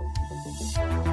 Et oui,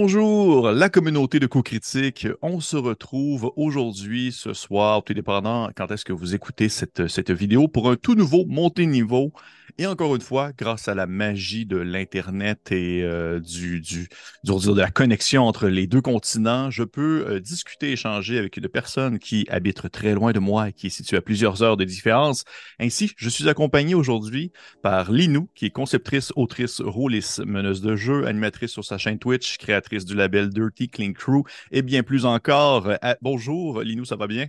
bonjour, la communauté de co-critique. On se retrouve aujourd'hui, ce soir, tout dépendant quand est-ce que vous écoutez cette, cette vidéo, pour un tout nouveau montée niveau et encore une fois, grâce à la magie de l'Internet et euh, du, du, du, de la connexion entre les deux continents, je peux euh, discuter, échanger avec une personne qui habite très loin de moi et qui est située à plusieurs heures de différence. Ainsi, je suis accompagné aujourd'hui par Linou, qui est conceptrice, autrice, rôliste, meneuse de jeu, animatrice sur sa chaîne Twitch, créatrice du label Dirty Clean Crew et bien plus encore. Euh, bonjour, Linou, ça va bien?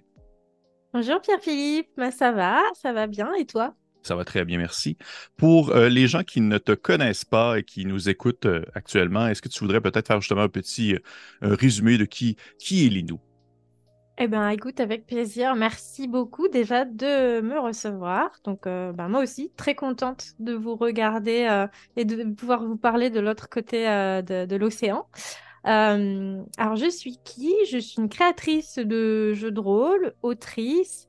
Bonjour Pierre-Philippe, ben, ça va, ça va bien et toi? Ça va très bien, merci. Pour euh, les gens qui ne te connaissent pas et qui nous écoutent euh, actuellement, est-ce que tu voudrais peut-être faire justement un petit euh, résumé de qui, qui est Linou? Eh bien, écoute, avec plaisir. Merci beaucoup déjà de me recevoir. Donc, ben, moi aussi, très contente de vous regarder et de pouvoir vous parler de l'autre côté de, de l'océan. alors, je suis qui? Je suis une créatrice de jeux de rôle, autrice,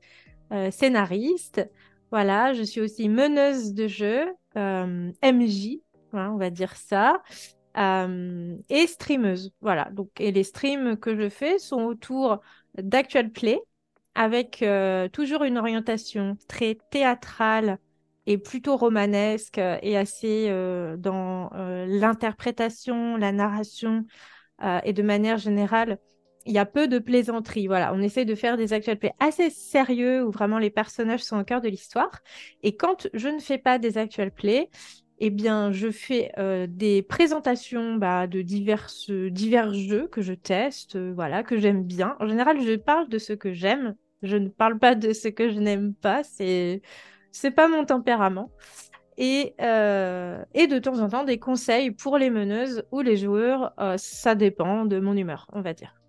scénariste. Voilà, je suis aussi meneuse de jeu, euh, MJ, on va dire ça, euh, et streameuse. Voilà, donc, et les streams que je fais sont autour d'actual play, avec euh, toujours une orientation très théâtrale et plutôt romanesque et assez dans l'interprétation, la narration et de manière générale il y a peu de plaisanteries. Voilà, on essaie de faire des actual plays assez sérieux où vraiment les personnages sont au cœur de l'histoire. Et quand je ne fais pas des actual plays, eh bien, je fais euh, des présentations bah, de divers, jeux que je teste, euh, voilà, que j'aime bien. En général, je parle de ce que j'aime. Je ne parle pas de ce que je n'aime pas. C'est, c'est pas mon tempérament. Et, euh, de temps en temps, des conseils pour les meneuses ou les joueurs. ça dépend de mon humeur, on va dire.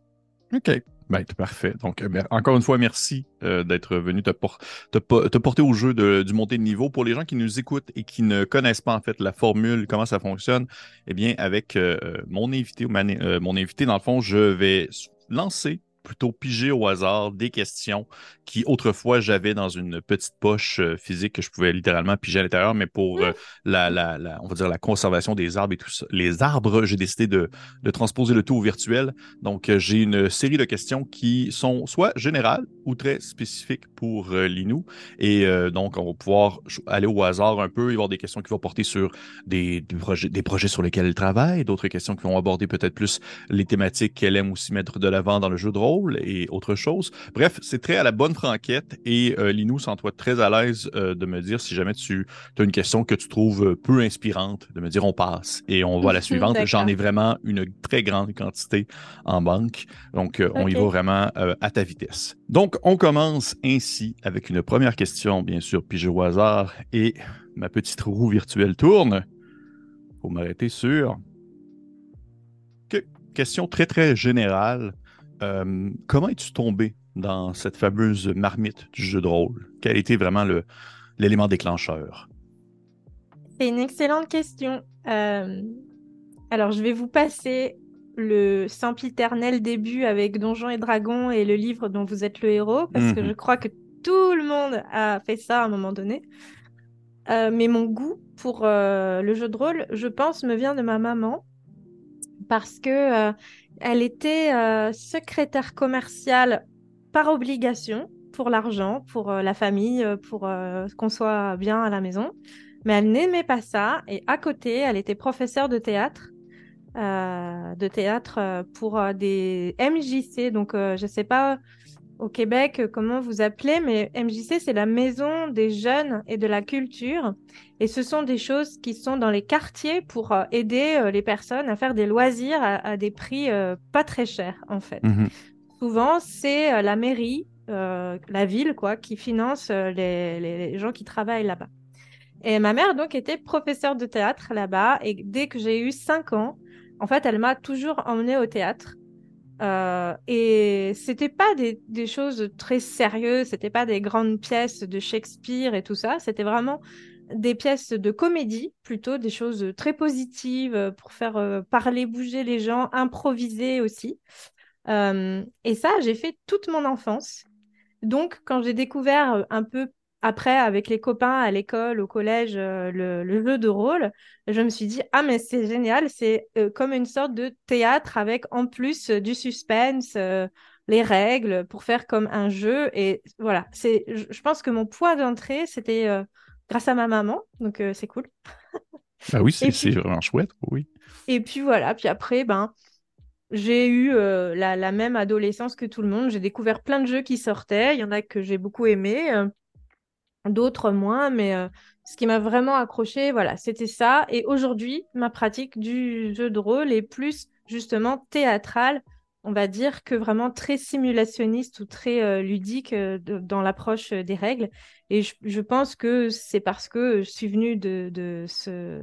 OK. Ben, parfait. Donc, euh, encore une fois, merci euh, d'être venu te, te, porter au jeu du montée de niveau. Pour les gens qui nous écoutent et qui ne connaissent pas en fait la formule, comment ça fonctionne, eh bien, avec euh, mon invité, mon invité, dans le fond, je vais lancer plutôt piger au hasard des questions qui autrefois j'avais dans une petite poche euh, physique que je pouvais littéralement piger à l'intérieur, mais pour euh, la, la, la, on va dire la conservation des arbres et tout ça, les arbres, j'ai décidé de, de, transposer le tout au virtuel. Donc euh, j'ai une série de questions qui sont soit générales ou très spécifiques pour l'INU. Et donc on va pouvoir aller au hasard un peu, y avoir des questions qui vont porter sur des, des, projets, des projets sur lesquels elle travaille, d'autres questions qui vont aborder peut-être plus les thématiques qu'elle aime aussi mettre de l'avant dans le jeu de rôle et autre chose. Bref, c'est très à la bonne franquette et euh, Linou sens-toi très à l'aise euh, de me dire si jamais tu as une question que tu trouves euh, peu inspirante, de me dire on passe et on va à la suivante. J'en ai vraiment une très grande quantité en banque. Donc, on y va vraiment à ta vitesse. Donc, on commence ainsi avec une première question, bien sûr, puis au hasard et ma petite roue virtuelle tourne. Faut m'arrêter sur. Question très, très générale. Euh, comment es-tu tombé dans cette fameuse marmite du jeu de rôle? Quel était vraiment l'élément déclencheur? C'est une excellente question. Euh, alors, je vais vous passer le sempiternel début avec Donjons et Dragons et le livre dont vous êtes le héros, parce que mhm. je crois que tout le monde a fait ça à un moment donné. Euh, mais mon goût pour le jeu de rôle, je pense, me vient de ma maman, parce que elle était euh, secrétaire commerciale par obligation pour l'argent, pour euh, la famille, euh, pour qu'on soit bien à la maison. Mais elle n'aimait pas ça. Et à côté, elle était professeure de théâtre. de théâtre pour des MJC. Donc, je ne sais pas au Québec, euh, comment vous appelez, mais MJC, c'est la maison des jeunes et de la culture. Et ce sont des choses qui sont dans les quartiers pour euh, aider euh, les personnes à faire des loisirs à, des prix pas très chers, en fait. Mhm. Souvent, c'est la mairie, la ville, quoi, qui finance les, les, gens qui travaillent là-bas. Et ma mère, donc, était professeure de théâtre là-bas. Et dès que j'ai eu 5 ans, en fait, elle m'a toujours emmenée au théâtre. Euh, et c'était pas des, choses très sérieuses, c'était pas des grandes pièces de Shakespeare et tout ça, c'était vraiment des pièces de comédie, plutôt des choses très positives pour faire parler, bouger les gens, improviser aussi. et ça, j'ai fait toute mon enfance. Donc, quand j'ai découvert un peu après, avec les copains à l'école, au collège, euh, le, jeu de rôle, je me suis dit, ah, mais c'est génial, c'est euh, comme une sorte de théâtre avec en plus euh, du suspense, les règles pour faire comme un jeu. Et voilà, c'est, je, pense que mon point d'entrée, c'était grâce à ma maman, donc c'est cool. ah oui, c'est vraiment chouette, oui. Et puis voilà, puis après, ben, j'ai eu la, la, même adolescence que tout le monde. J'ai découvert plein de jeux qui sortaient. Il y en a que j'ai beaucoup aimé d'autres moins, mais euh, ce qui m'a vraiment accroché, voilà, c'était ça. Et aujourd'hui, ma pratique du jeu de rôle est plus justement théâtrale, on va dire, que vraiment très simulationniste ou très euh, ludique euh, dans l'approche des règles. Et je, pense que c'est parce que je suis venue de, de ce,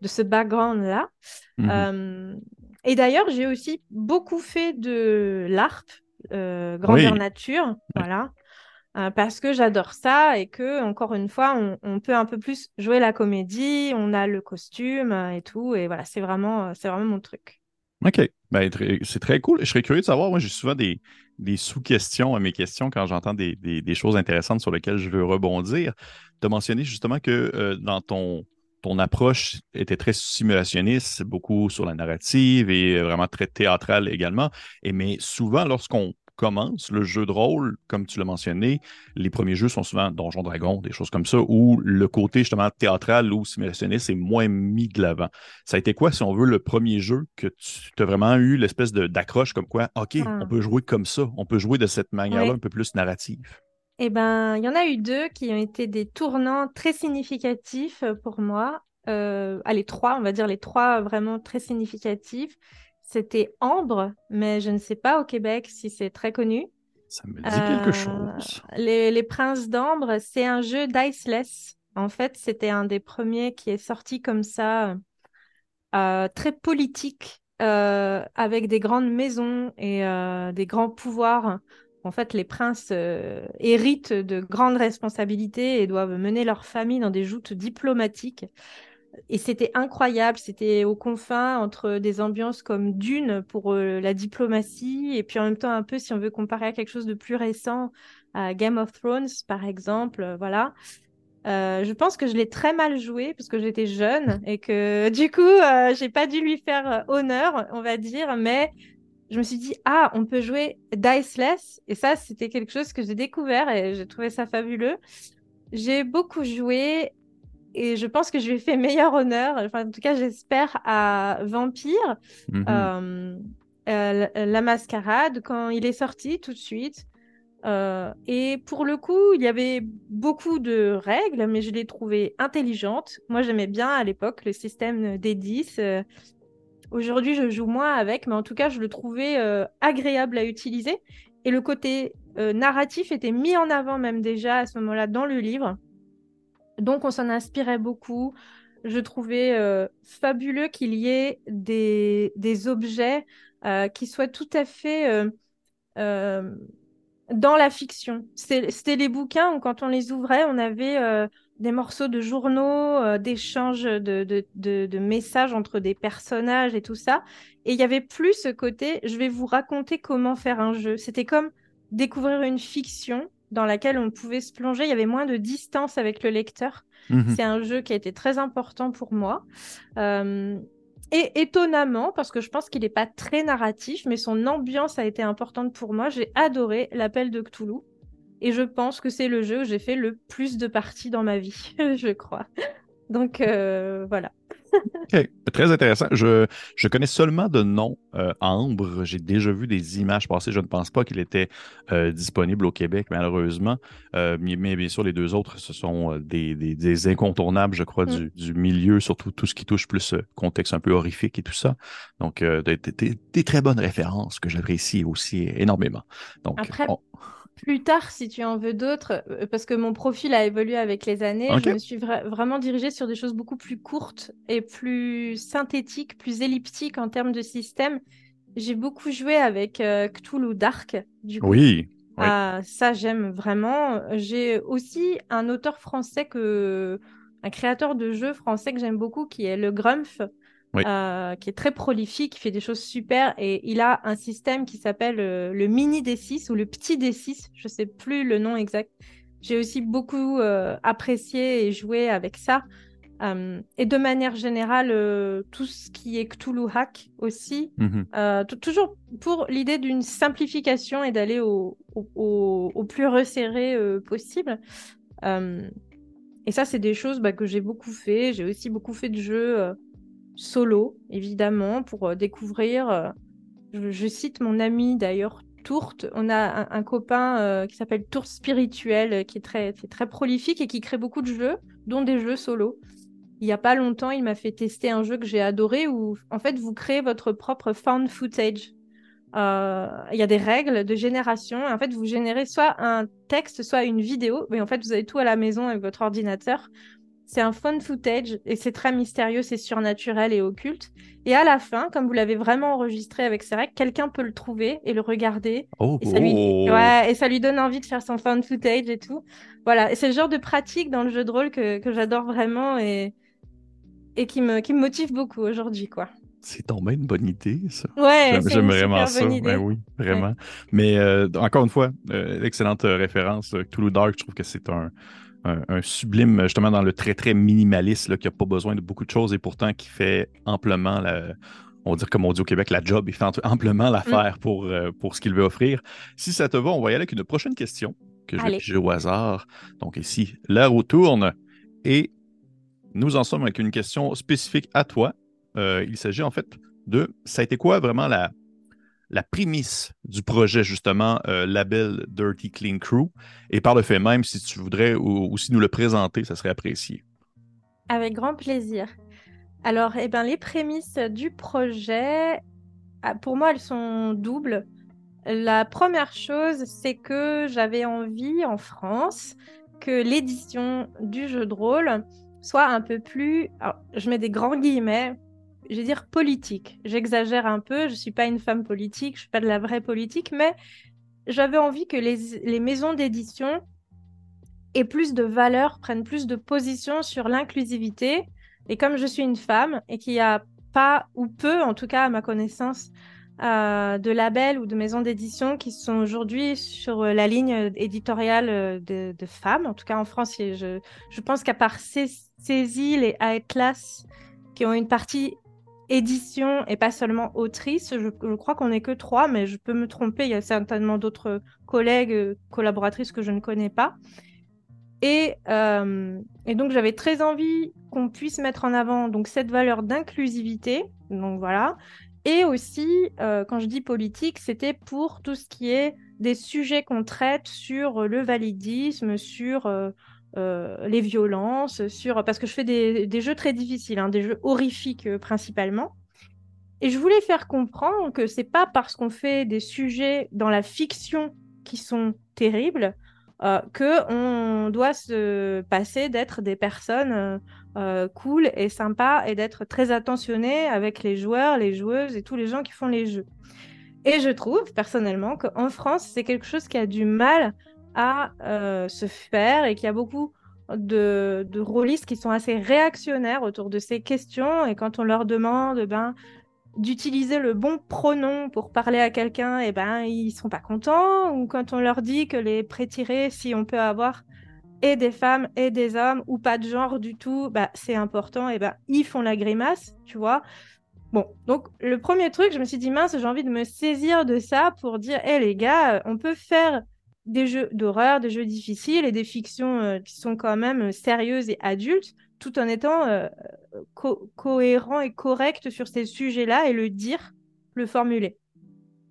de ce background-là. Mmh et d'ailleurs, j'ai aussi beaucoup fait de l'ARP, grandeur nature, voilà. Euh, parce que j'adore ça et que, encore une fois, on, peut un peu plus jouer la comédie, on a le costume euh, et tout. Et voilà, c'est vraiment, euh, c'est vraiment mon truc. OK. Ben, c'est très cool. Je serais curieux de savoir, moi, j'ai souvent des, sous-questions à mes questions quand j'entends des, choses intéressantes sur lesquelles je veux rebondir. Tu as mentionné justement que dans ton, ton approche était très simulationniste, beaucoup sur la narrative et vraiment très théâtrale également. Et mais souvent, lorsqu'on commence le jeu de rôle, comme tu l'as mentionné, les premiers jeux sont souvent Donjon Dragon, des choses comme ça, où le côté justement théâtral ou simulationniste est moins mis de l'avant. Ça a été quoi, si on veut, le premier jeu que tu as vraiment eu l'espèce d'accroche comme quoi, OK, ah. on peut jouer comme ça, on peut jouer de cette manière-là un peu plus narrative? Eh ben, il y en a eu deux qui ont été des tournants très significatifs pour moi. Euh, allez, trois, on va dire les trois vraiment très significatifs. C'était Ambre, mais je ne sais pas au Québec si c'est très connu. Ça me dit quelque euh, chose. Les, Princes d'Ambre, c'est un jeu diceless. En fait, c'était un des premiers qui est sorti comme ça, euh, très politique, euh, avec des grandes maisons et des grands pouvoirs. En fait, les princes héritent de grandes responsabilités et doivent mener leur famille dans des joutes diplomatiques et c'était incroyable. C'était aux confins entre des ambiances comme Dune pour euh, la diplomatie, et puis en même temps un peu, si on veut comparer à quelque chose de plus récent, à Game of Thrones par exemple, euh, voilà. Euh, je pense que je l'ai très mal joué parce que j'étais jeune et que du coup, j'ai pas dû lui faire honneur, on va dire, mais je me suis dit, ah, on peut jouer diceless. Et ça, c'était quelque chose que j'ai découvert et j'ai trouvé ça fabuleux. J'ai beaucoup joué et je pense que je lui ai fait meilleur honneur, enfin, en tout cas, j'espère, à Vampire, mhm. euh, euh, la, mascarade, quand il est sorti tout de suite. Euh, et pour le coup, il y avait beaucoup de règles, mais je les trouvais intelligentes. Moi, j'aimais bien à l'époque le système des 10. Aujourd'hui, je joue moins avec, mais en tout cas, je le trouvais agréable à utiliser. Et le côté narratif était mis en avant même déjà à ce moment-là dans le livre. Donc on s'en inspirait beaucoup. Je trouvais euh, fabuleux qu'il y ait des, objets euh, qui soient tout à fait euh, dans la fiction. C'était les bouquins où quand on les ouvrait, on avait des morceaux de journaux, d'échanges de, messages entre des personnages et tout ça. Et il y avait plus ce côté, je vais vous raconter comment faire un jeu. C'était comme découvrir une fiction dans laquelle on pouvait se plonger. Il y avait moins de distance avec le lecteur. Mhm. C'est un jeu qui a été très important pour moi. Euh, et étonnamment, parce que je pense qu'il n'est pas très narratif, mais son ambiance a été importante pour moi, j'ai adoré l'appel de Cthulhu. Et je pense que c'est le jeu où j'ai fait le plus de parties dans ma vie, je crois. Donc euh, voilà. Très intéressant. Je, je, connais seulement de nom euh, Ambre. J'ai déjà vu des images passer. Je ne pense pas qu'il était euh, disponible au Québec, malheureusement. Euh, mais, bien sûr, les deux autres, ce sont des, des, incontournables, je crois, mm. du, du, milieu, surtout tout ce qui touche plus contexte un peu horrifique et tout ça. Donc, des, des, très bonnes références que j'apprécie aussi énormément. Donc, Après, plus tard, si tu en veux d'autres, euh, parce que mon profil a évolué avec les années, je me suis vraiment dirigée sur des choses beaucoup plus courtes et plus synthétiques, plus elliptiques en termes de système. j'ai beaucoup joué avec Cthulhu Dark, du coup. Oui. ça, j'aime vraiment. J'ai aussi un auteur français que, un créateur de jeux français que j'aime beaucoup, qui est le Grumpf, euh, qui est très prolifique, qui fait des choses super. Et il a un système qui s'appelle euh, le mini D6 ou le petit D6, je ne sais plus le nom exact. J'ai aussi beaucoup euh, apprécié et joué avec ça. et de manière générale, tout ce qui est Cthulhu Hack aussi, mhm. toujours pour l'idée d'une simplification et d'aller au, au, plus resserré possible. et ça, c'est des choses bah, que j'ai beaucoup fait. J'ai aussi beaucoup fait de jeux solo, évidemment, pour euh, découvrir. Euh, je, cite mon ami d'ailleurs, Tourte. On a un, copain euh, qui s'appelle Tourte Spirituel, qui est, très, très prolifique et qui crée beaucoup de jeux, dont des jeux solo. Il n'y a pas longtemps, il m'a fait tester un jeu que j'ai adoré où, en fait, vous créez votre propre found footage. Il y a des règles de génération. En fait, vous générez soit un texte, soit une vidéo. Mais en fait, vous avez tout à la maison avec votre ordinateur. C'est un fun footage et c'est très mystérieux, c'est surnaturel et occulte. Et à la fin, comme vous l'avez vraiment enregistré avec règles, quelqu'un peut le trouver et le regarder. Oh, et, ça lui... Oh. Ouais, et ça lui donne envie de faire son fun footage et tout. Voilà, c'est le genre de pratique dans le jeu de rôle que, que j'adore vraiment et, et qui, me, qui me motive beaucoup aujourd'hui, quoi. C'est tombé une bonne idée, ça. Ouais, j'aime vraiment ça. Ben oui, vraiment. Mais euh, encore une fois, euh, excellente référence. Toulouse Dark, je trouve que c'est un, un, sublime, justement, dans le très, très minimaliste, qui n'a pas besoin de beaucoup de choses et pourtant qui fait amplement, la, on va dire comme on dit au Québec, la job, il fait amplement l'affaire mm. pour, euh, pour ce qu'il veut offrir. Si ça te va, on va y aller avec une prochaine question que je vais piger au hasard. Donc ici, roue tourne et nous en sommes avec une question spécifique à toi. Euh, il s'agit en fait de, ça a été quoi vraiment la, la prémisse du projet, justement, euh, label Dirty Clean Crew. Et par le fait même, si tu voudrais aussi nous le présenter, ça serait apprécié. Avec grand plaisir. Alors, eh ben, les prémices du projet, ah, pour moi, elles sont doubles. La première chose, c'est que j'avais envie en France que l'édition du jeu de rôle soit un peu plus, je mets des grands guillemets, je vais dire politique. J'exagère un peu, je ne suis pas une femme politique, je ne suis pas de la vraie politique, mais j'avais envie que les, maisons d'édition aient plus de valeur, prennent plus de position sur l'inclusivité. Et comme je suis une femme et qu'il n'y a pas ou peu, en tout cas à ma connaissance, euh, de labels ou de maisons d'édition qui sont aujourd'hui sur la ligne éditoriale de, femmes. En tout cas en France, je, je pense qu'à part Cécile et Atlas, qui ont une partie édition et pas seulement autrice. Je, crois qu'on n'est que trois, mais je peux me tromper. Il y a certainement d'autres collègues, euh, collaboratrices que je ne connais pas. Et, euh, et donc j'avais très envie qu'on puisse mettre en avant donc cette valeur d'inclusivité. Donc voilà. Et aussi, euh, quand je dis politique, c'était pour tout ce qui est des sujets qu'on traite sur le validisme, sur les violences, sur parce que je fais des, jeux très difficiles, hein, des jeux horrifiques euh, principalement. Et je voulais faire comprendre que c'est pas parce qu'on fait des sujets dans la fiction qui sont terribles euh, que on doit se passer d'être des personnes cool et sympas et d'être très attentionné avec les joueurs, les joueuses et tous les gens qui font les jeux. Et je trouve personnellement qu'en France, c'est quelque chose qui a du mal à euh, se faire et qu'il y a beaucoup de, de rôlistes qui sont assez réactionnaires autour de ces questions. Et quand on leur demande ben, d'utiliser le bon pronom pour parler à quelqu'un, et eh ben ils sont pas contents. Ou quand on leur dit que les prétirés, si on peut avoir et des femmes et des hommes ou pas de genre du tout, bah, c'est important, et ben ils font la grimace, tu vois. Bon, donc le premier truc, je me suis dit mince, j'ai envie de me saisir de ça pour dire, hé les gars, on peut faire des jeux d'horreur, des jeux difficiles et des fictions euh, qui sont quand même euh, sérieuses et adultes, tout en étant euh, cohérent et correct sur ces sujets-là et le dire, le formuler.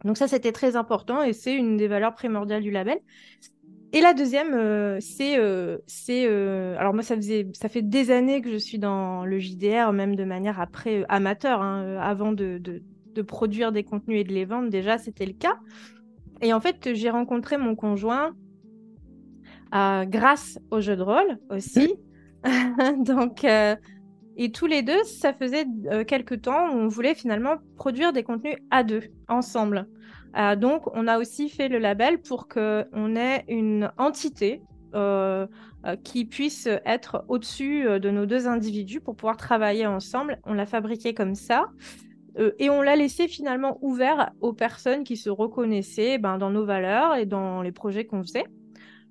Donc ça, c'était très important et c'est une des valeurs primordiales du label. Et la deuxième, c'est, c'est, alors moi ça faisait, ça fait des années que je suis dans le JDR, même de manière après amateur, hein, avant de, produire des contenus et de les vendre. Déjà, c'était le cas. Et en fait, j'ai rencontré mon conjoint euh, grâce au jeu de rôle aussi. Donc, euh, Et tous les deux, ça faisait quelques temps où on voulait finalement produire des contenus à deux, ensemble. donc, on a aussi fait le label pour qu'on ait une entité qui puisse être au-dessus de nos deux individus pour pouvoir travailler ensemble. On l'a fabriqué comme ça. Euh, et on l'a laissé finalement ouvert aux personnes qui se reconnaissaient ben, dans nos valeurs et dans les projets qu'on faisait.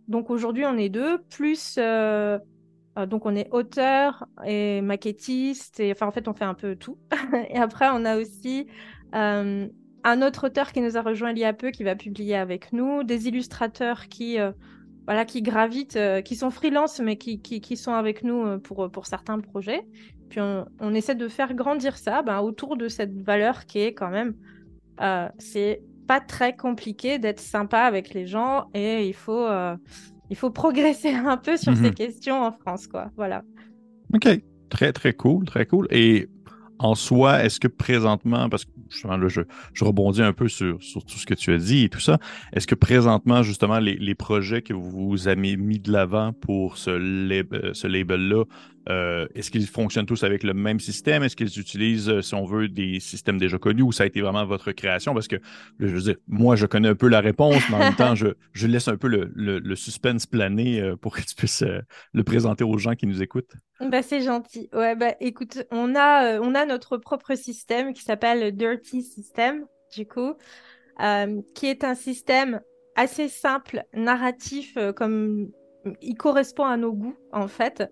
Donc aujourd'hui, on est deux, plus euh, euh, donc on est auteur et maquettiste, et enfin en fait on fait un peu tout. et après on a aussi un autre auteur qui nous a rejoint il y a peu, qui va publier avec nous, des illustrateurs qui voilà qui gravitent, qui sont freelance mais qui, sont avec nous pour certains projets. Puis on, essaie de faire grandir ça ben, autour de cette valeur qui est quand même, euh, c'est pas très compliqué d'être sympa avec les gens et il faut, euh, il faut progresser un peu sur ces mhm. questions en France, quoi. Voilà. OK. Très, très cool, très cool. Et en soi, est-ce que présentement, parce que justement, là, je, je rebondis un peu sur, sur, tout ce que tu as dit et tout ça, est-ce que présentement, justement, les, les projets que vous avez mis de l'avant pour ce, euh, ce label-là euh, est-ce qu'ils fonctionnent tous avec le même système? Est-ce qu'ils utilisent, euh, si on veut, des systèmes déjà connus ou ça a été vraiment votre création? Parce que, je veux dire, moi, je connais un peu la réponse, mais en même temps, je, laisse un peu le, le, suspense planer euh, pour que tu puisses le présenter aux gens qui nous écoutent. Bah, c'est gentil. Ouais, bah, écoute, on a, on a notre propre système qui s'appelle Dirty System, du coup, qui est un système assez simple, narratif, comme il correspond à nos goûts, en fait.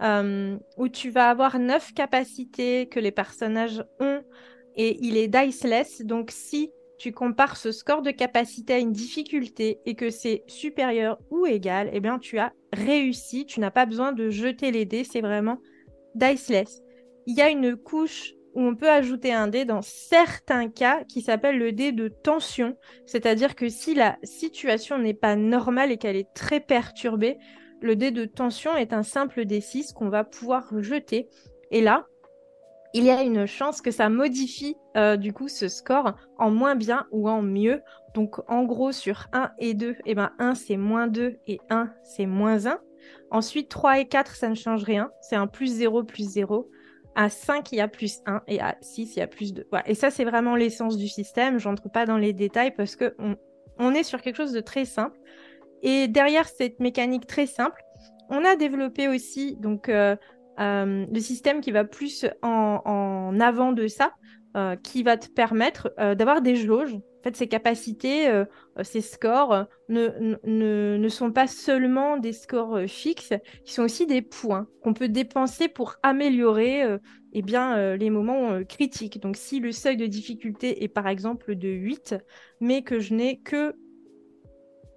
Euh, où tu vas avoir neuf capacités que les personnages ont et il est diceless. Donc si tu compares ce score de capacité à une difficulté et que c'est supérieur ou égal, eh bien tu as réussi. Tu n'as pas besoin de jeter les dés, c'est vraiment diceless. Il y a une couche où on peut ajouter un dé dans certains cas qui s'appelle le dé de tension. C'est-à-dire que si la situation n'est pas normale et qu'elle est très perturbée, le dé de tension est un simple D6 qu'on va pouvoir jeter. Et là, il y a une chance que ça modifie euh, du coup ce score en moins bien ou en mieux. Donc en gros sur 1 et 2, eh ben 1 c'est moins 2 et 1 c'est moins 1. Ensuite 3 et 4 ça ne change rien, c'est un plus 0 plus 0. À 5 il y a plus 1 et à 6 il y a plus 2. Et ça c'est vraiment l'essence du système, j'entre pas dans les détails parce que on est sur quelque chose de très simple. Et derrière cette mécanique très simple, on a développé aussi donc euh, euh, le système qui va plus en, avant de ça, euh, qui va te permettre d'avoir des jauges. Fait, ces capacités, ces scores ne, ne, sont pas seulement des scores fixes, ils sont aussi des points qu'on peut dépenser pour améliorer eh bien, les moments critiques. Donc, si le seuil de difficulté est par exemple de 8, mais que je n'ai que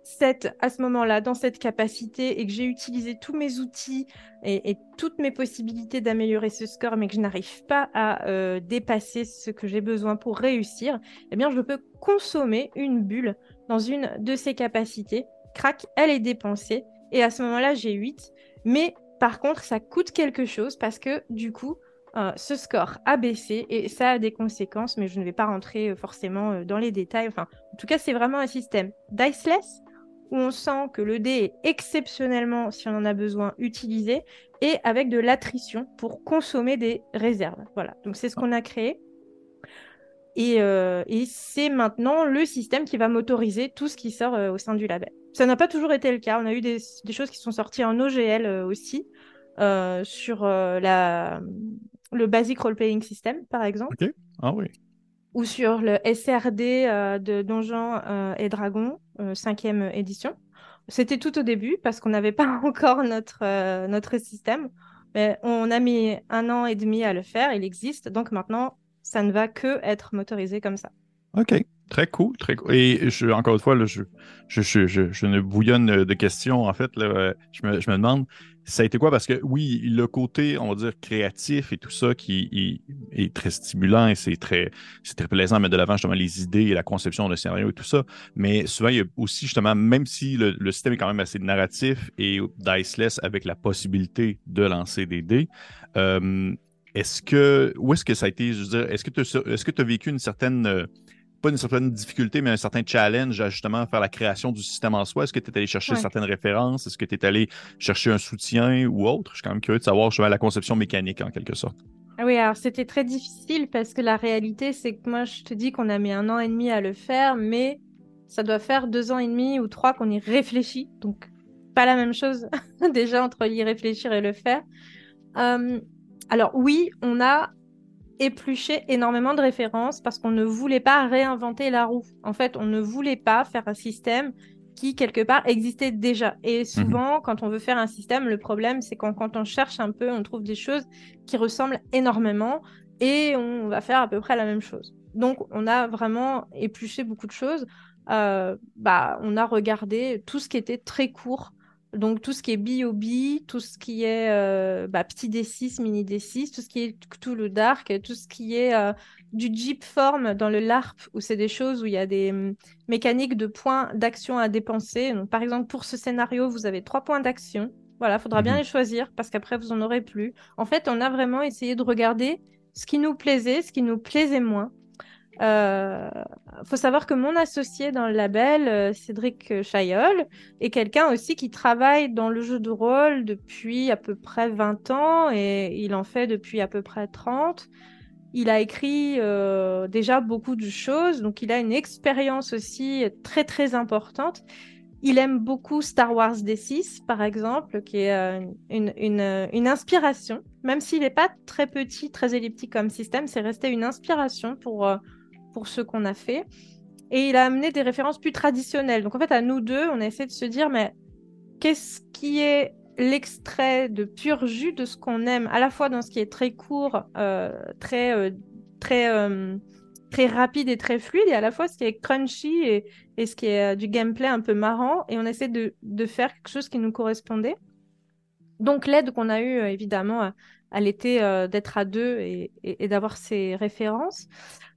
cette, à ce moment-là, dans cette capacité et que j'ai utilisé tous mes outils et, toutes mes possibilités d'améliorer ce score, mais que je n'arrive pas à euh, dépasser ce que j'ai besoin pour réussir, eh bien, je peux consommer une bulle dans une de ces capacités. Crac, elle est dépensée. Et à ce moment-là, j'ai 8. Mais par contre, ça coûte quelque chose parce que du coup, euh, ce score a baissé et ça a des conséquences, mais je ne vais pas rentrer euh, forcément dans les détails. Enfin, en tout cas, c'est vraiment un système diceless où on sent que le dé est exceptionnellement, si on en a besoin, utilisé, et avec de l'attrition pour consommer des réserves. Voilà, donc c'est ce qu'on a créé. Et, euh, c'est maintenant le système qui va motoriser tout ce qui sort euh, au sein du label. Ça n'a pas toujours été le cas. On a eu des, choses qui sont sorties en OGL euh, aussi, sur la, le Basic Role Playing System, par exemple. Ok, ah oui. Ou sur le SRD de Donjons et Dragons, cinquième édition. C'était tout au début parce qu'on n'avait pas encore notre, euh, notre système. Mais on a mis un an et demi à le faire, il existe. Donc maintenant, ça ne va que être motorisé comme ça. OK. Très cool, très cool. Et encore une fois, là, je, je, je, ne bouillonne de questions. En fait, là, je, me, je me demande, ça a été quoi? Parce que oui, le côté, on va dire, créatif et tout ça qui est, très stimulant et c'est très, c'est très plaisant de mettre de l'avant justement les idées et la conception de scénario et tout ça. Mais souvent, il y a aussi justement, même si le, système est quand même assez narratif et diceless avec la possibilité de lancer des dés, euh, est-ce que, où est-ce que ça a été, je veux dire, est-ce que tu est-ce que tu as vécu une certaine euh, pas une certaine difficulté, mais un certain challenge à justement faire la création du système en soi? Est-ce que tu es allé chercher certaines références? Est-ce que tu es allé chercher un soutien ou autre? Je suis quand même curieux de savoir je la conception mécanique en quelque sorte. Ah oui, alors c'était très difficile parce que la réalité, c'est que moi, je te dis qu'on a mis un an et demi à le faire, mais ça doit faire deux ans et demi ou trois qu'on y réfléchit. Donc, pas la même chose déjà entre y réfléchir et le faire. Euh, alors oui, on a épluché énormément de références parce qu'on ne voulait pas réinventer la roue. En fait, on ne voulait pas faire un système qui, quelque part, existait déjà. Et mhm. souvent, quand on veut faire un système, le problème, c'est quand, quand on cherche un peu, on trouve des choses qui ressemblent énormément et on va faire à peu près la même chose. Donc, on a vraiment épluché beaucoup de choses. Euh, bah, on a regardé tout ce qui était très court donc tout ce qui est B.O.B., tout ce qui est euh, bah, petit D6, mini D6, tout ce qui est tout le dark, tout ce qui est euh, du Jeep form dans le LARP, où c'est des choses où il y a des hum, mécaniques de points d'action à dépenser. Donc, par exemple, pour ce scénario, vous avez trois points d'action. Voilà, il faudra bien mhm. les choisir parce qu'après, vous en aurez plus. En fait, on a vraiment essayé de regarder ce qui nous plaisait, ce qui nous plaisait moins. Euh, faut savoir que mon associé dans le label, euh, Cédric Chaillol, est quelqu'un aussi qui travaille dans le jeu de rôle depuis à peu près 20 ans et il en fait depuis à peu près 30. Il a écrit euh, déjà beaucoup de choses, donc il a une expérience aussi très très importante. Il aime beaucoup Star Wars D6, par exemple, qui est une, une, une, inspiration. Même s'il n'est pas très petit, très elliptique comme système, c'est resté une inspiration pour, pour ce qu'on a fait. Et il a amené des références plus traditionnelles. Donc en fait, à nous deux, on a essayé de se dire, mais qu'est-ce qui est l'extrait de pur jus de ce qu'on aime, à la fois dans ce qui est très court, euh, très, euh, très, euh, très rapide et très fluide, et à la fois ce qui est crunchy et, et ce qui est du gameplay un peu marrant. Et on essaie de, de faire quelque chose qui nous correspondait. Donc l'aide qu'on a eue, évidemment, à, l'été d'être à deux et d'avoir ces références.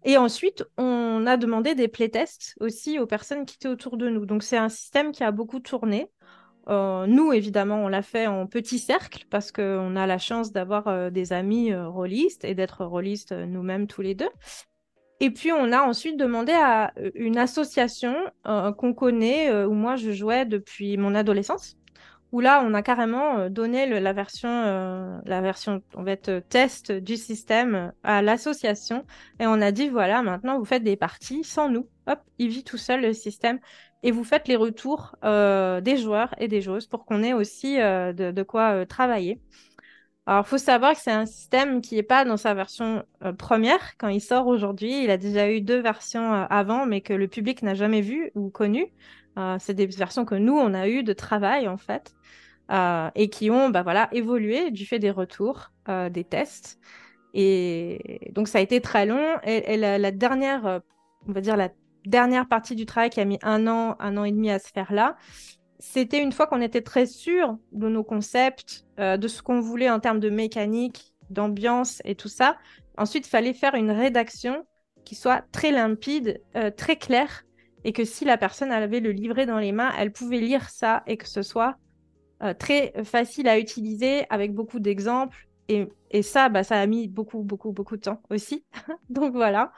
Et ensuite, on a demandé des playtests aussi aux personnes qui étaient autour de nous. Donc, c'est un système qui a beaucoup tourné. Euh, nous, évidemment, on l'a fait en petit cercle parce qu'on a la chance d'avoir euh, des amis euh, rôlistes et d'être rôlistes nous-mêmes tous les deux. Et puis, on a ensuite demandé à une association qu'on connaît, où moi je jouais depuis mon adolescence, où là, on a carrément euh, donné la version, euh, la version, on va être test du système à l'association et on a dit voilà, maintenant vous faites des parties sans nous. Hop, il vit tout seul le système et vous faites les retours euh, des joueurs et des joueuses pour qu'on ait aussi de, quoi travailler. Alors, faut savoir que c'est un système qui n'est pas dans sa version première quand il sort aujourd'hui. Il a déjà eu deux versions avant, mais que le public n'a jamais vu ou connu. C'est des versions que nous, on a eu de travail, en fait. Euh, et qui ont bah, voilà, évolué du fait des retours, euh, des tests. Et donc ça a été très long. Et, la, dernière, euh, on va dire la dernière partie du travail qui a mis un an, un an et demi à se faire là, c'était une fois qu'on était très sûr de nos concepts, de ce qu'on voulait en termes de mécanique, d'ambiance et tout ça. Ensuite, il fallait faire une rédaction qui soit très limpide, très claire, et que si la personne avait le livret dans les mains, elle pouvait lire ça et que ce soit euh, très facile à utiliser avec beaucoup d'exemples. Et, ça, bah, ça a mis beaucoup, beaucoup, beaucoup de temps aussi. Donc voilà.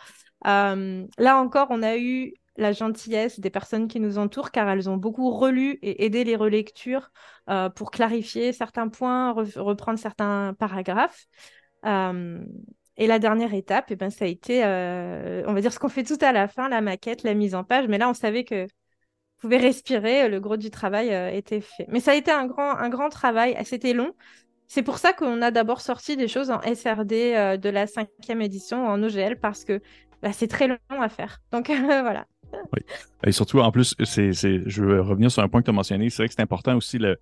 Euh, là encore, on a eu la gentillesse des personnes qui nous entourent car elles ont beaucoup relu et aidé les relectures euh, pour clarifier certains points, reprendre certains paragraphes. Et la dernière étape, eh ben, ça a été, on va dire, ce qu'on fait tout à la fin, la maquette, la mise en page. Mais là, on savait que pouvait respirer, le gros du travail euh, était fait. Mais ça a été un grand, un grand travail, c'était long. C'est pour ça qu'on a d'abord sorti des choses en SRD euh, de la cinquième édition en OGL parce que bah, c'est très long à faire. Donc voilà. Oui. Et surtout, en plus, c'est, je veux revenir sur un point que tu as mentionné. C'est vrai que c'est important aussi le,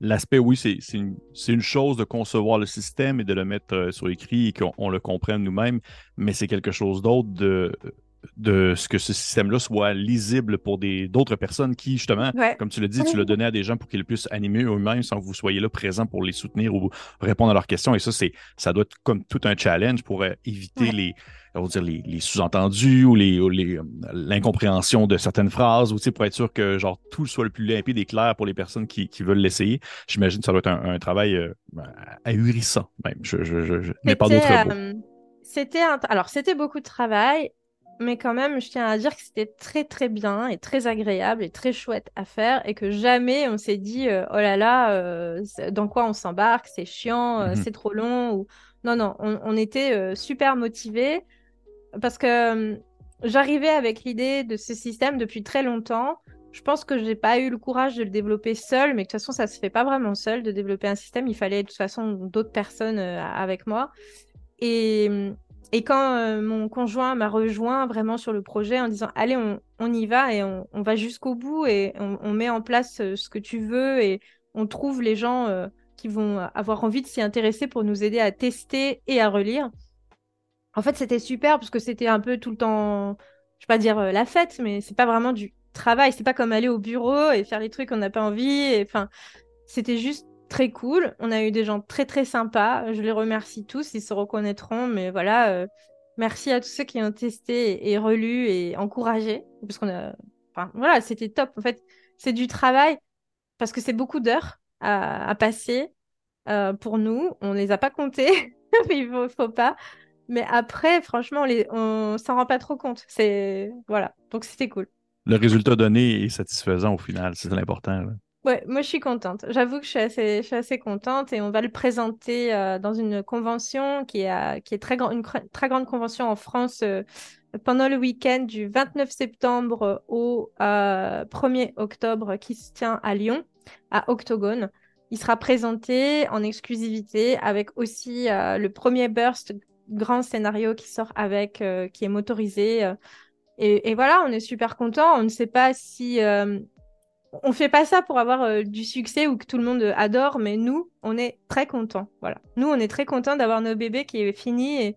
l'aspect, oui, c'est, une, chose de concevoir le système et de le mettre euh, sur écrit et qu'on le comprenne nous-mêmes, mais c'est quelque chose d'autre de de ce que ce système-là soit lisible pour d'autres personnes qui, justement, comme tu l'as dit, tu l'as donné à des gens pour qu'ils puissent animer eux-mêmes sans que vous soyez là présent pour les soutenir ou répondre à leurs questions. Et ça, c'est ça doit être comme tout un challenge pour euh, éviter les, dire, les, sous-entendus ou les, euh, l'incompréhension de certaines phrases ou pour être sûr que genre tout soit le plus limpide et clair pour les personnes qui, veulent l'essayer. J'imagine que ça doit être un, travail euh, ahurissant même. Je, je, je, n'ai pas d'autres mots. c'était alors c'était beaucoup de travail mais quand même, je tiens à dire que c'était très très bien et très agréable et très chouette à faire et que jamais on s'est dit euh, oh là là, euh, dans quoi on s'embarque, c'est chiant, euh, mhm. c'est trop long. Ou... Non, non, on, était super motivés parce que j'arrivais avec l'idée de ce système depuis très longtemps. Je pense que je n'ai pas eu le courage de le développer seul, mais de toute façon, ça se fait pas vraiment seul de développer un système. Il fallait de toute façon d'autres personnes avec moi. Et, et quand euh, mon conjoint m'a rejoint vraiment sur le projet en disant allez on, y va et on, va jusqu'au bout et on, met en place euh, ce que tu veux et on trouve les gens euh, qui vont avoir envie de s'y intéresser pour nous aider à tester et à relire. En fait c'était super parce que c'était un peu tout le temps, je vais pas dire la fête, mais c'est pas vraiment du travail, c'est pas comme aller au bureau et faire les trucs qu'on n'a pas envie. Enfin c'était juste très cool. On a eu des gens très très sympas. Je les remercie tous, ils se reconnaîtront. Mais voilà, euh, merci à tous ceux qui ont testé et, relu et encouragé. Parce qu'on a. Enfin, voilà, c'était top. En fait, c'est du travail parce que c'est beaucoup d'heures à, passer euh, pour nous. On ne les a pas comptés, il faut, faut pas. Mais après, franchement, on, les... on s'en rend pas trop compte. C'est voilà, donc c'était cool. Le résultat donné est satisfaisant au final, c'est l'important. Ouais, moi je suis contente. J'avoue que je suis assez, je suis assez contente et on va le présenter euh, dans une convention qui est, très une très grande convention en France euh, pendant le week-end du 29 septembre au 1er euh, octobre qui se tient à Lyon, à Octogone. Il sera présenté en exclusivité avec aussi le premier burst grand scénario qui sort avec, qui est motorisé. Et, et, voilà, on est super content. On ne sait pas si on fait pas ça pour avoir euh, du succès ou que tout le monde euh, adore, mais nous, on est très contents. Voilà. Nous, on est très contents d'avoir nos bébés qui est fini et,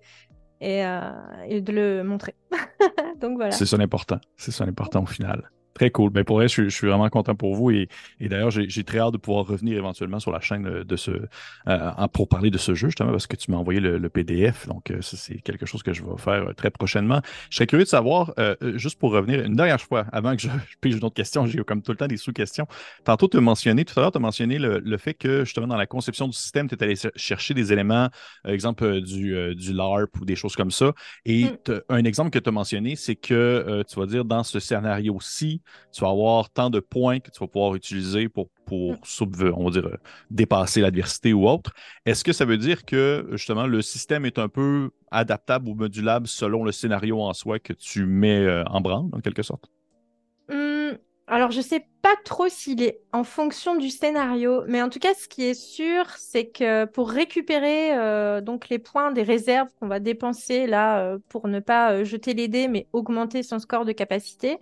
et, euh, de le montrer. Donc voilà. C'est ça l'important. C'est ça l'important au final. Très cool. Mais pour vrai, je, suis vraiment content pour vous. Et, d'ailleurs, j'ai très hâte de pouvoir revenir éventuellement sur la chaîne de ce, euh, pour parler de ce jeu, justement, parce que tu m'as envoyé le, PDF. Donc, euh, ça, c'est quelque chose que je vais faire euh, très prochainement. Je serais curieux de savoir, juste pour revenir une dernière fois, avant que je, je pige une autre question, j'ai comme tout le temps des sous-questions. Tantôt, tu as mentionné, tout à l'heure, tu as mentionné le, fait que, justement, dans la conception du système, tu es allé chercher des éléments, exemple, du, du LARP ou des choses comme ça. Et mm. un exemple que tu as mentionné, c'est que, tu vas dire, dans ce scénario-ci, tu vas avoir tant de points que tu vas pouvoir utiliser pour, pour mm. on va dire, euh, dépasser l'adversité ou autre. Est-ce que ça veut dire que justement le système est un peu adaptable ou modulable selon le scénario en soi que tu mets euh, en branle, en quelque sorte? Mmh, alors, je ne sais pas trop s'il est en fonction du scénario, mais en tout cas, ce qui est sûr, c'est que pour récupérer euh, donc les points des réserves qu'on va dépenser là pour ne pas jeter les dés, mais augmenter son score de capacité,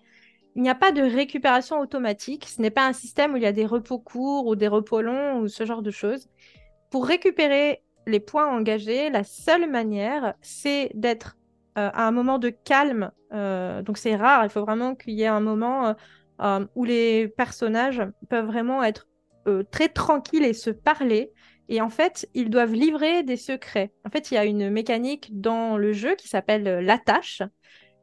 il n'y a pas de récupération automatique. Ce n'est pas un système où il y a des repos courts ou des repos longs ou ce genre de choses. Pour récupérer les points engagés, la seule manière, c'est d'être euh, à un moment de calme. Euh, donc c'est rare, il faut vraiment qu'il y ait un moment euh, où les personnages peuvent vraiment être très tranquilles et se parler. Et en fait, ils doivent livrer des secrets. En fait, il y a une mécanique dans le jeu qui s'appelle l'attache.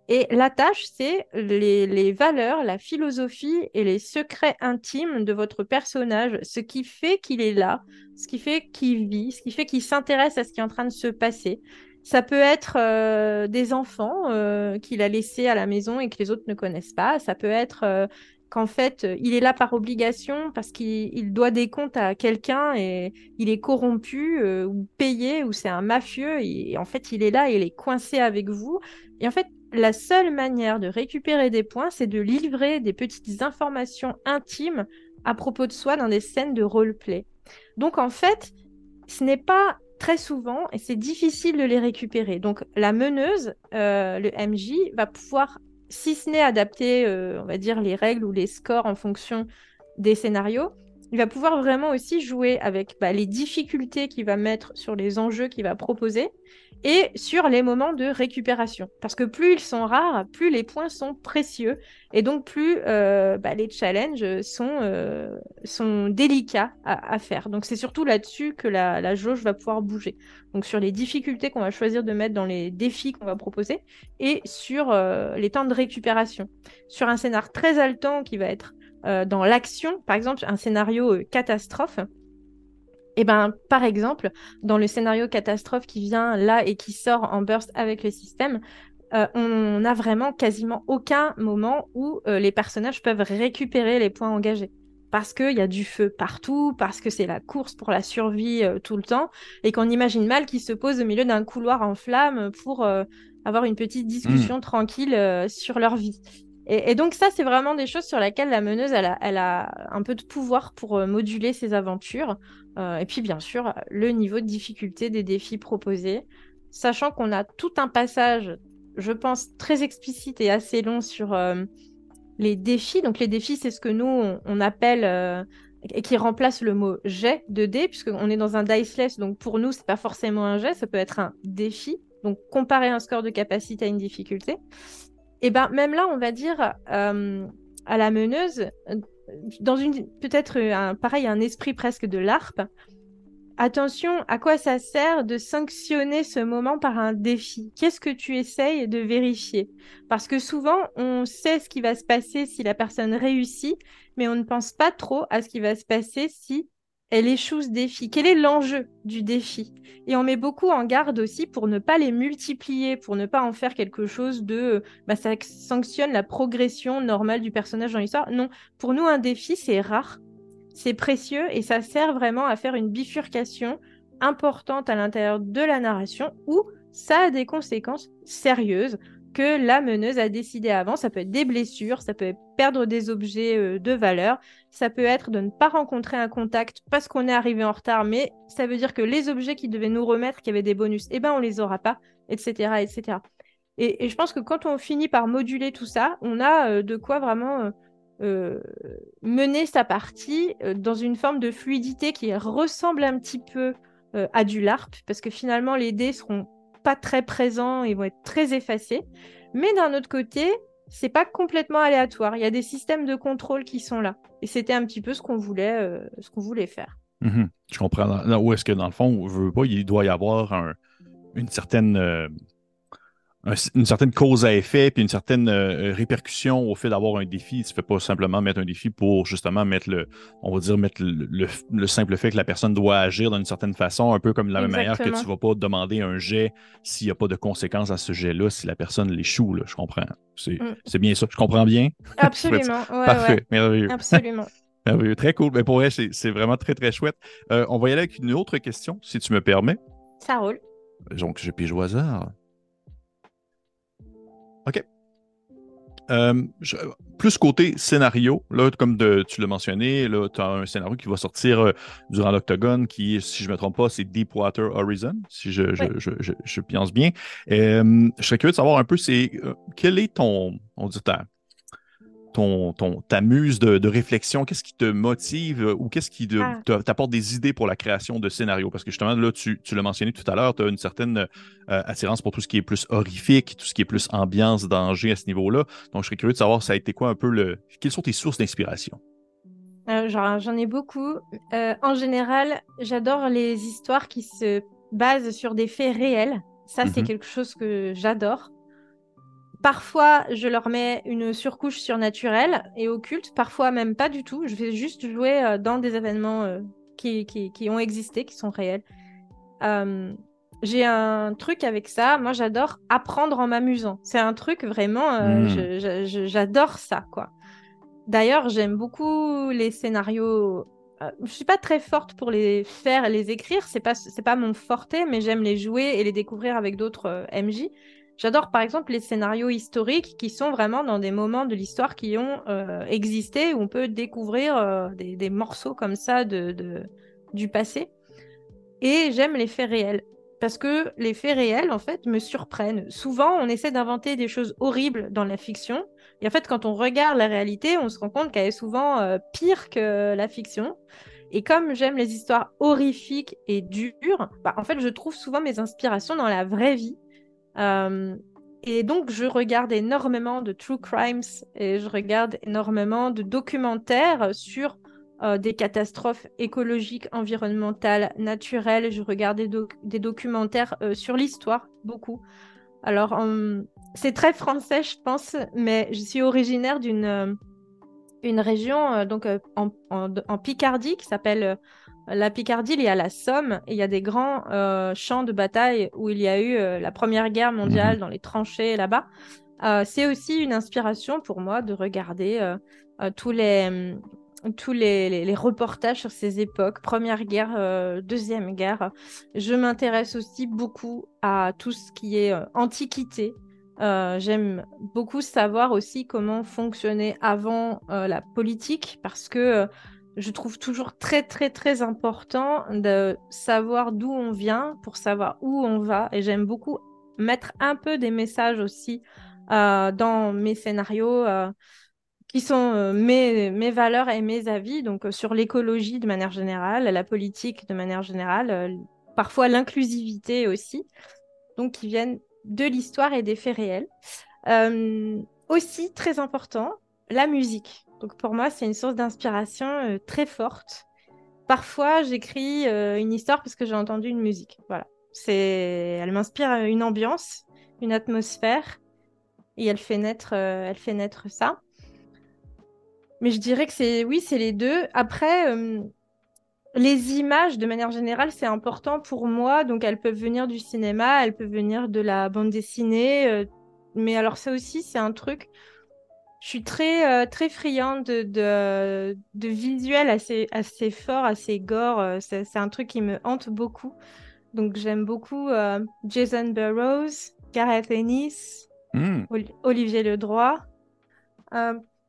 Et la tâche, c'est les, valeurs, la philosophie et les secrets intimes de votre personnage, ce qui fait qu'il est là, ce qui fait qu'il vit, ce qui fait qu'il s'intéresse à ce qui est en train de se passer. Ça peut être euh, des enfants euh, qu'il a laissés à la maison et que les autres ne connaissent pas. Ça peut être euh, qu'en fait, il est là par obligation parce qu'il doit des comptes à quelqu'un et il est corrompu ou payé ou c'est un mafieux et, en fait, il est là et il est coincé avec vous. Et en fait, la seule manière de récupérer des points, c'est de livrer des petites informations intimes à propos de soi dans des scènes de roleplay. Donc en fait, ce n'est pas très souvent et c'est difficile de les récupérer. Donc la meneuse, euh, le MJ, va pouvoir, si ce n'est adapter, euh, on va dire, les règles ou les scores en fonction des scénarios, il va pouvoir vraiment aussi jouer avec bah, les difficultés qu'il va mettre sur les enjeux qu'il va proposer et sur les moments de récupération. Parce que plus ils sont rares, plus les points sont précieux, et donc plus euh, bah, les challenges sont, euh, sont délicats à, faire. Donc c'est surtout là-dessus que la, jauge va pouvoir bouger. Donc sur les difficultés qu'on va choisir de mettre dans les défis qu'on va proposer, et sur euh, les temps de récupération. Sur un scénario très haletant qui va être dans l'action, par exemple un scénario catastrophe, eh ben, par exemple, dans le scénario catastrophe qui vient là et qui sort en burst avec le système, on n'a vraiment quasiment aucun moment où les personnages peuvent récupérer les points engagés parce qu'il y a du feu partout, parce que c'est la course pour la survie tout le temps, et qu'on imagine mal qu'ils se posent au milieu d'un couloir en flammes pour avoir une petite discussion mmh. tranquille sur leur vie. Et, donc ça, c'est vraiment des choses sur lesquelles la meneuse, elle a, un peu de pouvoir pour euh, moduler ses aventures. Euh, et puis bien sûr, le niveau de difficulté des défis proposés, sachant qu'on a tout un passage, je pense, très explicite et assez long sur euh, les défis. Donc les défis, c'est ce que nous, on, appelle... et qui remplace le mot jet de dés, puisqu'on est dans un diceless, donc pour nous, c'est pas forcément un jet, ça peut être un défi. Donc comparer un score de capacité à une difficulté. Et ben même là, on va dire euh, à la meneuse, dans une peut-être un pareil un esprit presque de larpe. Attention, à quoi ça sert de sanctionner ce moment par un défi? Qu'est-ce que tu essayes de vérifier? Parce que souvent, on sait ce qui va se passer si la personne réussit, mais on ne pense pas trop à ce qui va se passer si elle échoue ce défi Quel est l'enjeu du défi? Et on met beaucoup en garde aussi pour ne pas les multiplier, pour ne pas en faire quelque chose de... Bah, ça sanctionne la progression normale du personnage dans l'histoire. Non, pour nous, un défi, c'est rare, c'est précieux et ça sert vraiment à faire une bifurcation importante à l'intérieur de la narration où ça a des conséquences sérieuses que la meneuse a décidé avant. Ça peut être des blessures, ça peut être perdre des objets euh, de valeur, ça peut être de ne pas rencontrer un contact parce qu'on est arrivé en retard, mais ça veut dire que les objets qui devaient nous remettre, qui avaient des bonus, eh ben on les aura pas, etc., etc. Et, je pense que quand on finit par moduler tout ça, on a euh, de quoi vraiment euh, mener sa partie dans une forme de fluidité qui ressemble un petit peu à du LARP, parce que finalement les dés seront pas très présents, ils vont être très effacés. Mais d'un autre côté, c'est pas complètement aléatoire. Il y a des systèmes de contrôle qui sont là. Et c'était un petit peu ce qu'on voulait, euh, ce qu'on voulait faire. Mhm. Je comprends. Où est-ce que dans le fond, veut pas, il doit y avoir une certaine euh, une certaine cause à effet puis une certaine euh, répercussion au fait d'avoir un défi. Tu ne fais pas simplement mettre un défi pour justement mettre le, on va dire, mettre le, simple fait que la personne doit agir d'une certaine façon, un peu comme de la même manière que tu ne vas pas demander un jet s'il n'y a pas de conséquences à ce jet-là, si la personne l'échoue. Je comprends. Mm. C'est bien ça. Je comprends bien. Absolument. Parfait. Merveilleux. Absolument. Merveilleux. Très cool. Mais pour vrai, c'est vraiment très, très chouette. Euh, on va y aller avec une autre question, si tu me permets. Ça roule. Donc, je pige au hasard. OK. Euh, plus côté scénario, là, comme tu l'as mentionné, là, tu as un scénario qui va sortir euh, durant l'Octogone, qui, si je ne me trompe pas, c'est Deepwater Horizon, si je, je, je, je, pense bien. Euh, je serais curieux de savoir un peu, c'est quel est ton, on dit ta, ton, ton, ta muse de, réflexion? Qu'est-ce qui te motive euh, ou qu'est-ce qui ah. t'apporte des idées pour la création de scénarios? Parce que justement, là, tu, l'as mentionné tout à l'heure, tu as une certaine euh, attirance pour tout ce qui est plus horrifique, tout ce qui est plus ambiance, danger à ce niveau-là. Donc, je serais curieux de savoir, ça a été quoi un peu le. Quelles sont tes sources d'inspiration? Euh, j'en ai beaucoup. en général, j'adore les histoires qui se basent sur des faits réels. Ça, c'est mm-hmm. quelque chose que j'adore. Parfois, je leur mets une surcouche surnaturelle et occulte, parfois même pas du tout. Je vais juste jouer euh, dans des événements euh, qui, qui, ont existé, qui sont réels. Euh, j'ai un truc avec ça. Moi, j'adore apprendre en m'amusant. C'est un truc vraiment, hmm. j'adore ça, quoi. D'ailleurs, j'aime beaucoup les scénarios. je suis pas très forte pour les faire, les écrire. C'est pas, c'est pas mon forte, mais j'aime les jouer et les découvrir avec d'autres MJ. J'adore par exemple les scénarios historiques qui sont vraiment dans des moments de l'histoire qui ont euh, existé, où on peut découvrir euh, des, morceaux comme ça de, du passé. Et j'aime les faits réels. Parce que les faits réels, en fait, me surprennent. Souvent, on essaie d'inventer des choses horribles dans la fiction. Et en fait, quand on regarde la réalité, on se rend compte qu'elle est souvent euh, pire que la fiction. Et comme j'aime les histoires horrifiques et dures, bah, en fait, je trouve souvent mes inspirations dans la vraie vie. Euh, et donc, je regarde énormément de true crimes et je regarde énormément de documentaires sur euh, des catastrophes écologiques, environnementales, naturelles. Je regarde des, documentaires euh, sur l'histoire, beaucoup. Alors, c'est très français, je pense, mais je suis originaire d'une une région donc en, Picardie qui s'appelle la Picardie, il y a la Somme et il y a des grands euh, champs de bataille où il y a eu euh, la Première Guerre mondiale mhm. dans les tranchées là-bas. Euh, c'est aussi une inspiration pour moi de regarder tous les tous les, les, reportages sur ces époques, Première Guerre, Deuxième Guerre. Je m'intéresse aussi beaucoup à tout ce qui est antiquité. J'aime beaucoup savoir aussi comment fonctionnait avant la politique parce que je trouve toujours très très très important de savoir d'où on vient pour savoir où on va. Et j'aime beaucoup mettre un peu des messages aussi euh, dans mes scénarios euh, qui sont euh, mes, mes, valeurs et mes avis, donc sur l'écologie de manière générale, la politique de manière générale, parfois l'inclusivité aussi, donc qui viennent de l'histoire et des faits réels. aussi, très important, la musique. Donc pour moi, c'est une source d'inspiration euh, très forte. Parfois, j'écris euh, une histoire parce que j'ai entendu une musique. Voilà. C'est, elle m'inspire euh, une ambiance, une atmosphère, et elle fait naître, elle fait naître ça. Mais je dirais que c'est, oui, c'est les deux. Après, les images, de manière générale, c'est important pour moi. Donc, elles peuvent venir du cinéma, elles peuvent venir de la bande dessinée. mais alors, ça aussi, c'est un truc je suis très, euh, très friande de, de, visuels assez, assez forts, assez gore. Euh, c'est, un truc qui me hante beaucoup. Donc j'aime beaucoup euh, Jason Burroughs, Gareth Ennis, hmm. Olivier Ledroit.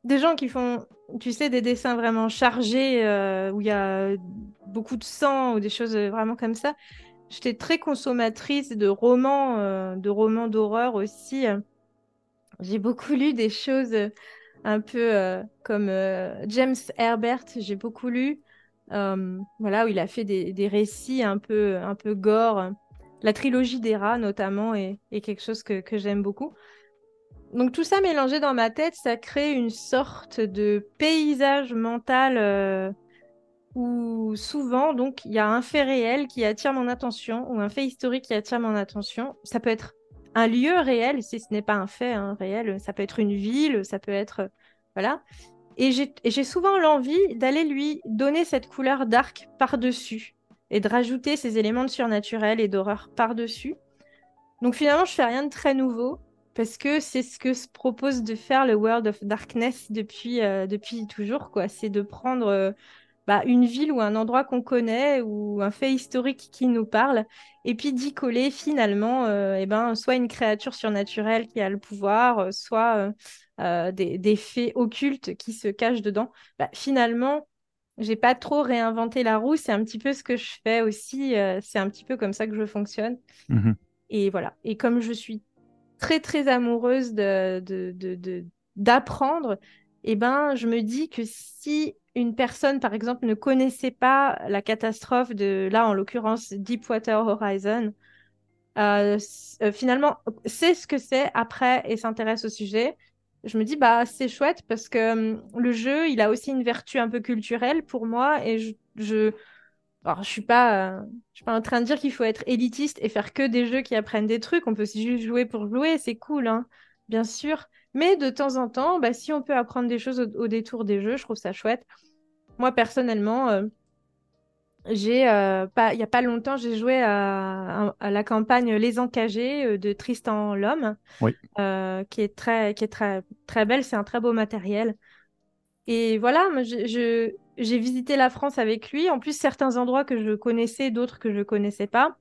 des gens qui font, tu sais, des dessins vraiment chargés où il y a beaucoup de sang ou des choses vraiment comme ça. J'étais très consommatrice de romans, de romans d'horreur aussi. J'ai beaucoup lu des choses euh, un peu euh, comme euh, James Herbert, j'ai beaucoup lu. voilà, où il a fait des, récits un peu, un peu gore. La trilogie des rats, notamment, est, quelque chose que, j'aime beaucoup. Donc tout ça mélangé dans ma tête, ça crée une sorte de paysage mental où souvent, donc, il y a un fait réel qui attire mon attention ou un fait historique qui attire mon attention. Ça peut être un lieu réel, si ce n'est pas un fait hein, réel, ça peut être une ville, ça peut être... Voilà. Et j'ai souvent l'envie d'aller lui donner cette couleur d'arc par-dessus et de rajouter ces éléments de surnaturel et d'horreur par-dessus. Donc finalement, je fais rien de très nouveau parce que c'est ce que se propose de faire le World of Darkness depuis, euh, depuis toujours. quoi. C'est de prendre euh, bah, une ville ou un endroit qu'on connaît ou un fait historique qui nous parle, et puis d'y coller finalement euh, eh ben, soit une créature surnaturelle qui a le pouvoir, euh, soit euh, des, faits occultes qui se cachent dedans. Bah, finalement, j'ai pas trop réinventé la roue, c'est un petit peu ce que je fais aussi, c'est un petit peu comme ça que je fonctionne. Mmh et voilà. Et comme je suis très très amoureuse de, d'apprendre, eh ben, je me dis que si une personne, par exemple, ne connaissait pas la catastrophe de, là, en l'occurrence, Deepwater Horizon, euh, euh, finalement, sait ce que c'est après et s'intéresse au sujet, je me dis, bah, c'est chouette parce que hum, le jeu, il a aussi une vertu un peu culturelle pour moi et je. je... Je suis pas, je suis pas en train de dire qu'il faut être élitiste et faire que des jeux qui apprennent des trucs. On peut aussi juste jouer pour jouer, c'est cool, hein, bien sûr. Mais de temps en temps, bah, si on peut apprendre des choses au détour des jeux, je trouve ça chouette. Moi, personnellement, euh, j'ai euh, pas, il y a pas longtemps, j'ai joué à, la campagne Les Encagés euh, de Tristan L'Homme, qui est très, qui est très, très belle. C'est un très beau matériel. Et voilà, je, j'ai visité la France avec lui. En plus, certains endroits que je connaissais, d'autres que je connaissais pas.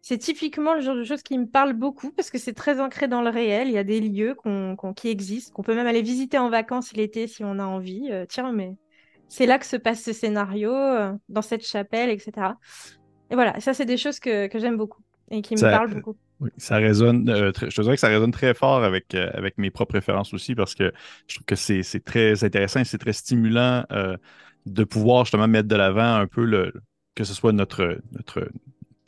C'est typiquement le genre de choses qui me parle beaucoup parce que c'est très ancré dans le réel. Il y a des lieux qui existent, qu'on peut même aller visiter en vacances l'été si on a envie. tiens, mais c'est là que se passe ce scénario, euh, dans cette chapelle, etc. Et voilà, ça, c'est des choses que, j'aime beaucoup et qui me parlent beaucoup. Oui, ça résonne, euh, je te dirais que ça résonne très fort avec, euh, avec mes propres préférences aussi parce que je trouve que c'est très intéressant et c'est très stimulant de pouvoir justement mettre de l'avant un peu le, que ce soit notre, notre,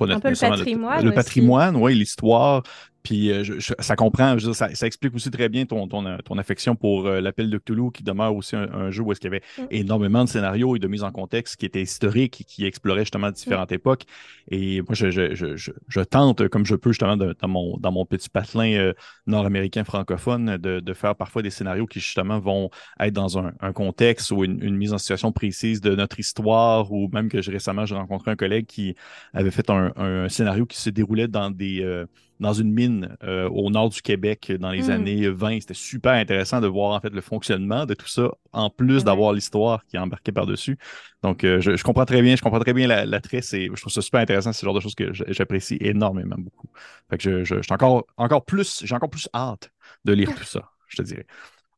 un peu le patrimoine. Le, patrimoine, oui, l'histoire, Puis euh, ça comprend, ça, explique aussi très bien ton, ton, ton affection pour euh, l'appel de Cthulhu, qui demeure aussi un, jeu où est-ce qu'il y avait mm. énormément de scénarios et de mise en contexte qui étaient historiques, qui exploraient justement différentes mm. époques. Et moi, je, je, je, tente, comme je peux justement dans, mon, dans mon petit patelin euh, nord-américain francophone, de, de, faire parfois des scénarios qui justement vont être dans un, un contexte ou une, mise en situation précise de notre histoire, ou même que récemment, j'ai rencontré un collègue qui avait fait un, un scénario qui se déroulait dans des dans une mine euh, au nord du Québec dans les hmm. années 20. C'était super intéressant de voir en fait le fonctionnement de tout ça, en plus d'avoir l'histoire qui est embarquée par-dessus. Donc, euh, je, comprends très bien, je comprends très bien l'attrait. La, je trouve ça super intéressant, c'est le genre de choses que j'apprécie énormément beaucoup. Fait que je, je, encore, encore plus, j'ai encore plus hâte de lire tout ça, je te dirais.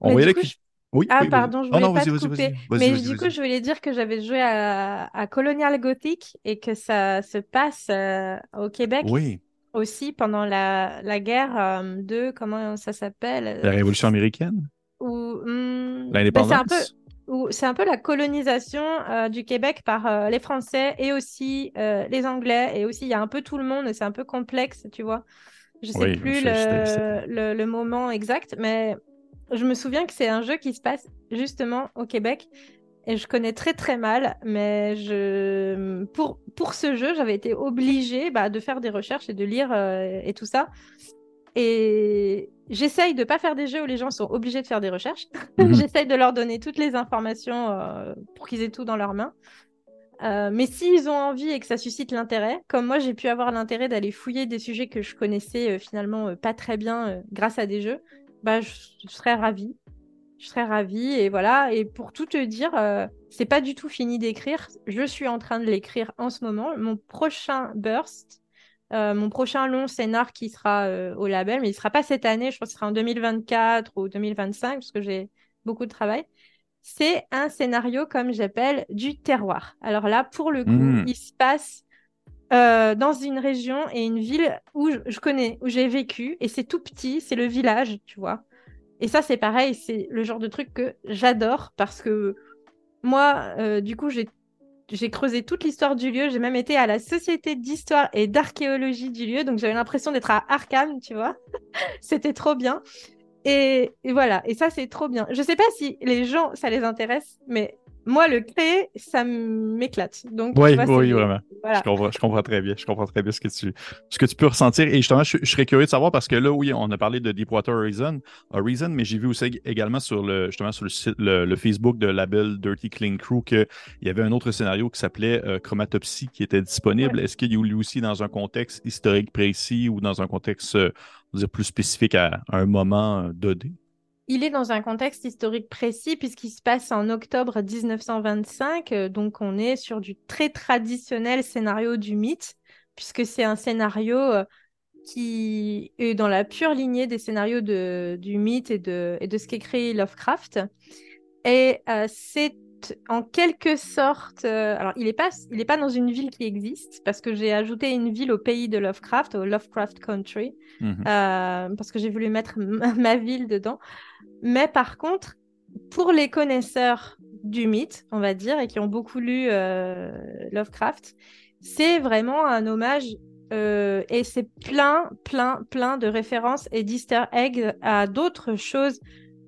On Oui, ah, pardon, je voulais pas te couper. Mais du coup, je voulais dire que j'avais joué à, Colonial Gothic et que ça se passe euh, au Québec. Oui aussi pendant la, la guerre euh, de, comment ça s'appelle La Révolution américaine? Ou hmm, L'indépendance? c'est un peu la colonisation euh, du Québec par euh, les Français et aussi les Anglais. Et aussi, il y a un peu tout le monde, c'est un peu complexe, tu vois. Je sais plus le, le, le, moment exact, mais je me souviens que c'est un jeu qui se passe justement au Québec et je connais très très mal, mais je... pour, pour ce jeu, j'avais été obligée bah, de faire des recherches et de lire euh, et tout ça. Et j'essaye de pas faire des jeux où les gens sont obligés de faire des recherches. Mhm. j'essaye de leur donner toutes les informations euh, pour qu'ils aient tout dans leurs mains. Euh, mais s'ils ont envie et que ça suscite l'intérêt, comme moi j'ai pu avoir l'intérêt d'aller fouiller des sujets que je connaissais finalement pas très bien grâce à des jeux, bah, je, je serais ravie je serais ravie. Et voilà. Et pour tout te dire, euh, c'est pas du tout fini d'écrire. Je suis en train de l'écrire en ce moment. Mon prochain burst, euh, mon prochain long scénar qui sera euh, au label, mais il sera pas cette année. Je pense que ce sera en 2024 ou 2025 parce que j'ai beaucoup de travail. C'est un scénario comme j'appelle du terroir. Alors là, pour le coup, hmm. il se passe dans une région et une ville où je connais, où j'ai vécu, et c'est tout petit, c'est le village, tu vois. Et ça, c'est pareil, c'est le genre de truc que j'adore parce que moi, euh, du coup, j'ai creusé toute l'histoire du lieu. J'ai même été à la Société d'histoire et d'archéologie du lieu. Donc, j'avais l'impression d'être à Arkham, tu vois. C'était trop bien. Et, et, voilà. Et ça, c'est trop bien. Je sais pas si les gens, ça les intéresse, mais moi, le créer, ça m'éclate. Donc, oui, oui, vraiment. Je, comprends, très bien. Je comprends très bien ce que tu, ce que tu peux ressentir. Et justement, je, serais curieux de savoir parce que là, oui, on a parlé de Deepwater Horizon, Horizon mais j'ai vu aussi également sur le, justement sur le, site, le, Facebook de label Dirty Clean Crew qu'il y avait un autre scénario qui s'appelait euh, Chromatopsie qui était disponible. Est-ce qu'il y a lui aussi dans un contexte historique précis ou dans un contexte euh, plus spécifique à, un moment euh, donné? Il est dans un contexte historique précis puisqu'il se passe en octobre 1925, euh, donc on est sur du très traditionnel scénario du mythe, puisque c'est un scénario euh, qui est dans la pure lignée des scénarios de, du mythe et de, et de ce qu'écrit Lovecraft. Et euh, c'est en quelque sorte, alors il n'est pas, il est pas dans une ville qui existe parce que j'ai ajouté une ville au pays de Lovecraft, au Lovecraft Country, mhm. parce que j'ai voulu mettre ma ville dedans. Mais par contre, pour les connaisseurs du mythe, on va dire, et qui ont beaucoup lu euh, Lovecraft, c'est vraiment un hommage euh, et c'est plein, plein, plein de références et d'easter eggs à d'autres choses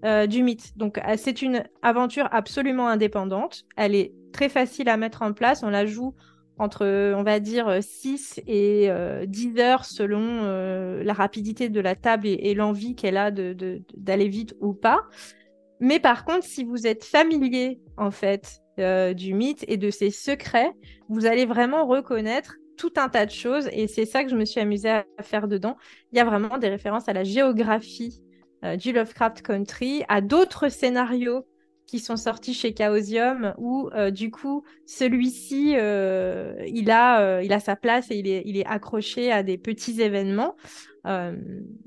euh, du mythe. Donc c'est une aventure absolument indépendante. Elle est très facile à mettre en place. On la joue entre, on va dire, 6 et 10 heures selon la rapidité de la table et, l'envie qu'elle a d'aller de, vite ou pas. Mais par contre, si vous êtes familier, en fait, du mythe et de ses secrets, vous allez vraiment reconnaître tout un tas de choses et c'est ça que je me suis amusée à faire dedans. Il y a vraiment des références à la géographie du Lovecraft Country, à d'autres scénarios qui sont sortis chez Chaosium où euh, du coup celui-ci euh, il a euh, il a sa place et il est il est accroché à des petits événements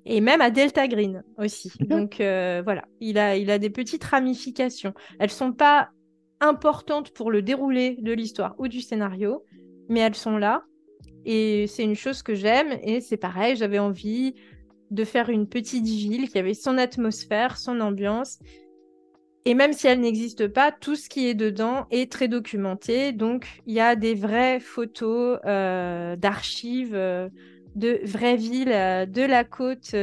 et même à Delta Green aussi. Donc voilà, il a il a des petites ramifications. Elles sont pas importantes pour le déroulé de l'histoire ou du scénario, mais elles sont là et c'est une chose que j'aime et c'est pareil, j'avais envie de faire une petite ville qui avait son atmosphère, son ambiance et même si elle n'existe pas, tout ce qui est dedans est très documenté. Donc, il y a des vraies photos euh, d'archives euh, de vraies villes de la côte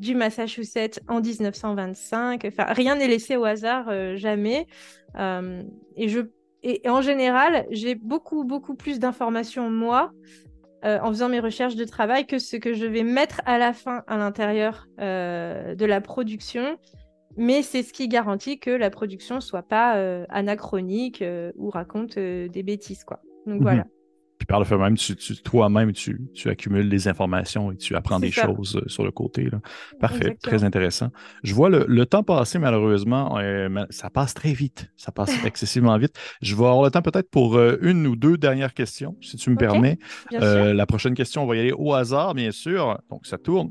du Massachusetts en 1925. Enfin, rien n'est laissé au hasard, jamais. et je et, en général, j'ai beaucoup, beaucoup plus d'informations, moi, euh, en faisant mes recherches de travail, que ce que je vais mettre à la fin à l'intérieur euh, de la production. Mais c'est ce qui garantit que la production soit pas euh, anachronique ou raconte des bêtises, quoi. Donc mhm. voilà. Puis par le fait même, tu, toi-même, tu, accumules des informations et tu apprends des choses euh, sur le côté. Parfait, très intéressant. Je vois le, temps passer, malheureusement, euh, ça passe très vite. Ça passe excessivement vite. Je vais avoir le temps peut-être pour euh, une ou deux dernières questions, si tu me permets. la prochaine question, on va y aller au hasard, bien sûr. Donc, ça tourne.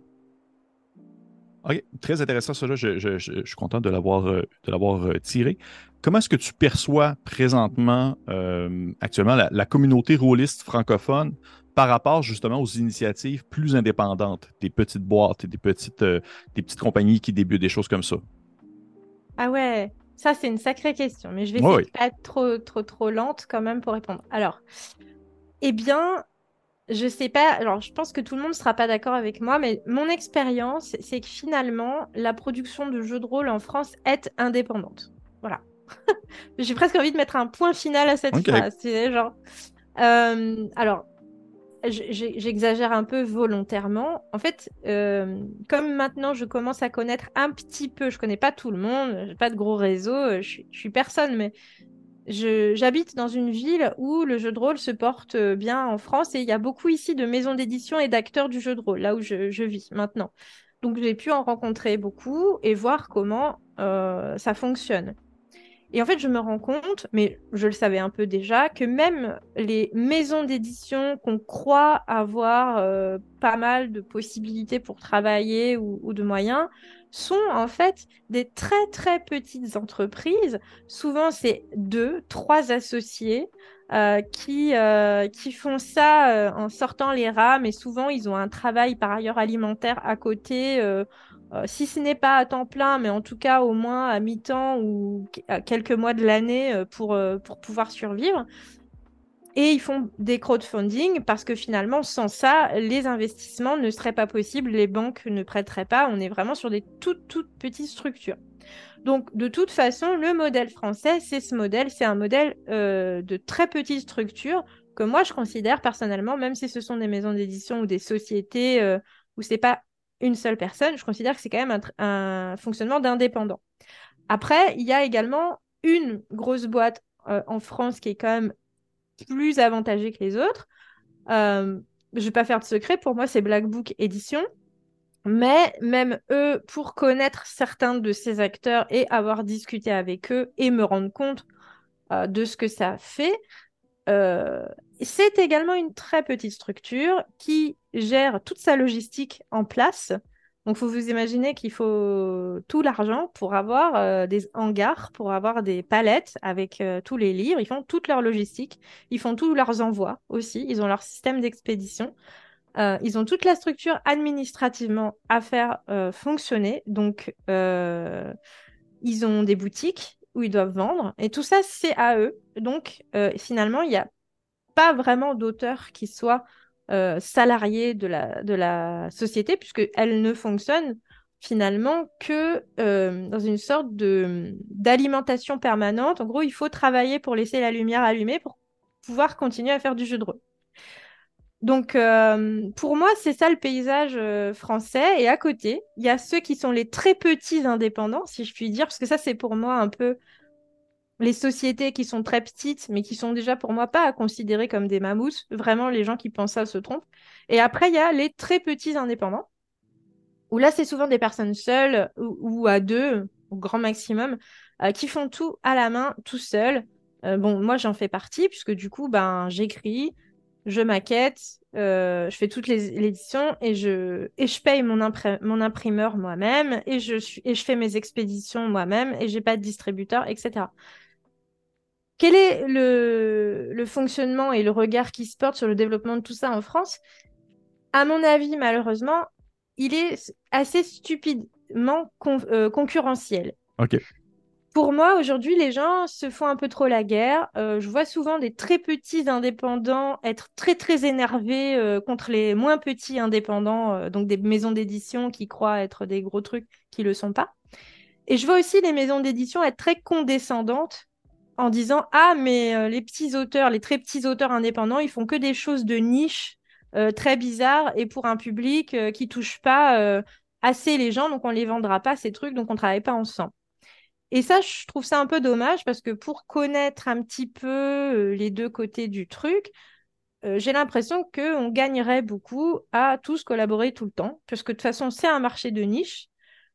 OK, très intéressant, ça. Je, je, suis content de l'avoir tiré. Comment est-ce que tu perçois présentement, euh, actuellement, la, communauté rôliste francophone par rapport justement aux initiatives plus indépendantes, des petites boîtes et des petites, euh, des petites compagnies qui débutent des choses comme ça? Ah ouais, ça c'est une sacrée question, mais je vais essayer de pas être trop, trop, trop lente quand même pour répondre. Alors, eh bien, je sais pas, alors je pense que tout le monde ne sera pas d'accord avec moi, mais mon expérience, c'est que finalement, la production de jeux de rôle en France est indépendante. J'ai presque envie de mettre un point final à cette phrase. C'est genre. Euh, alors, j'exagère un peu volontairement. En fait, euh, comme maintenant je commence à connaître un petit peu, je connais pas tout le monde, j'ai pas de gros réseau, euh, je, suis personne, mais j'habite dans une ville où le jeu de rôle se porte bien en France et il y a beaucoup ici de maisons d'édition et d'acteurs du jeu de rôle, là où je, je vis maintenant. Donc j'ai pu en rencontrer beaucoup et voir comment ça fonctionne. Et en fait, je me rends compte, mais je le savais un peu déjà, que même les maisons d'édition qu'on croit avoir euh, pas mal de possibilités pour travailler ou, de moyens sont en fait des très très petites entreprises. Souvent, c'est deux, trois associés euh, qui, euh, qui font ça en sortant les rames et souvent ils ont un travail par ailleurs alimentaire à côté euh, si ce n'est pas à temps plein, mais en tout cas au moins à mi-temps ou à quelques mois de l'année euh, pour, euh, pour pouvoir survivre. Et ils font des crowdfunding parce que finalement, sans ça, les investissements ne seraient pas possibles, les banques ne prêteraient pas. On est vraiment sur des toutes, toutes petites structures. Donc, de toute façon, le modèle français, c'est ce modèle. C'est un modèle de très petites structures que moi, je considère personnellement, même si ce sont des maisons d'édition ou des sociétés où c'est pas une seule personne, je considère que c'est quand même un, fonctionnement d'indépendant. Après, il y a également une grosse boîte euh, en France qui est quand même plus avantagée que les autres. Euh, je ne vais pas faire de secret, pour moi, c'est Black Book Édition. Mais même eux, pour connaître certains de ces acteurs et avoir discuté avec eux et me rendre compte euh, de ce que ça fait, c'est également une très petite structure qui gère toute sa logistique en place. Donc, faut vous imaginer qu'il faut tout l'argent pour avoir euh, des hangars, pour avoir des palettes avec euh, tous les livres. Ils font toute leur logistique. Ils font tous leurs envois aussi. Ils ont leur système d'expédition. Euh, ils ont toute la structure administrativement à faire fonctionner. Donc, ils ont des boutiques où ils doivent vendre. Et tout ça, c'est à eux. Donc, finalement, il n'y a pas vraiment d'auteur qui soit euh, salarié de la, de la société, puisqu'elle ne fonctionne finalement que euh, dans une sorte d'alimentation permanente. En gros, il faut travailler pour laisser la lumière allumée pour pouvoir continuer à faire du jeu de rôle. Donc, euh, pour moi, c'est ça le paysage français. Et à côté, il y a ceux qui sont les très petits indépendants, si je puis dire, parce que ça, c'est pour moi un peu les sociétés qui sont très petites, mais qui sont déjà pour moi pas à considérer comme des mammouths. Vraiment, les gens qui pensent ça se trompent. Et après, il y a les très petits indépendants, où là, c'est souvent des personnes seules ou, à deux, au grand maximum, euh, qui font tout à la main, tout seul. Euh, bon, moi, j'en fais partie, puisque du coup, ben, j'écris, je maquette, euh, je fais toutes les éditions et je, et je paye mon, imprimeur moi-même et je, et je fais mes expéditions moi-même et j'ai pas de distributeur, etc. Quel est le, fonctionnement et le regard qui se porte sur le développement de tout ça en France? À mon avis, malheureusement, il est assez stupidement euh, concurrentiel. Pour moi, aujourd'hui, les gens se font un peu trop la guerre. Euh, je vois souvent des très petits indépendants être très, très énervés euh, contre les moins petits indépendants, euh, donc des maisons d'édition qui croient être des gros trucs qui ne le sont pas. Et je vois aussi les maisons d'édition être très condescendantes en disant Ah, mais les petits auteurs, les très petits auteurs indépendants, ils font que des choses de niche très bizarres et pour un public qui touche pas assez les gens, donc on les vendra pas ces trucs, donc on travaille pas ensemble. Et ça, je trouve ça un peu dommage parce que pour connaître un petit peu euh, les deux côtés du truc, euh, j'ai l'impression qu'on gagnerait beaucoup à tous collaborer tout le temps, parce que de toute façon, c'est un marché de niche.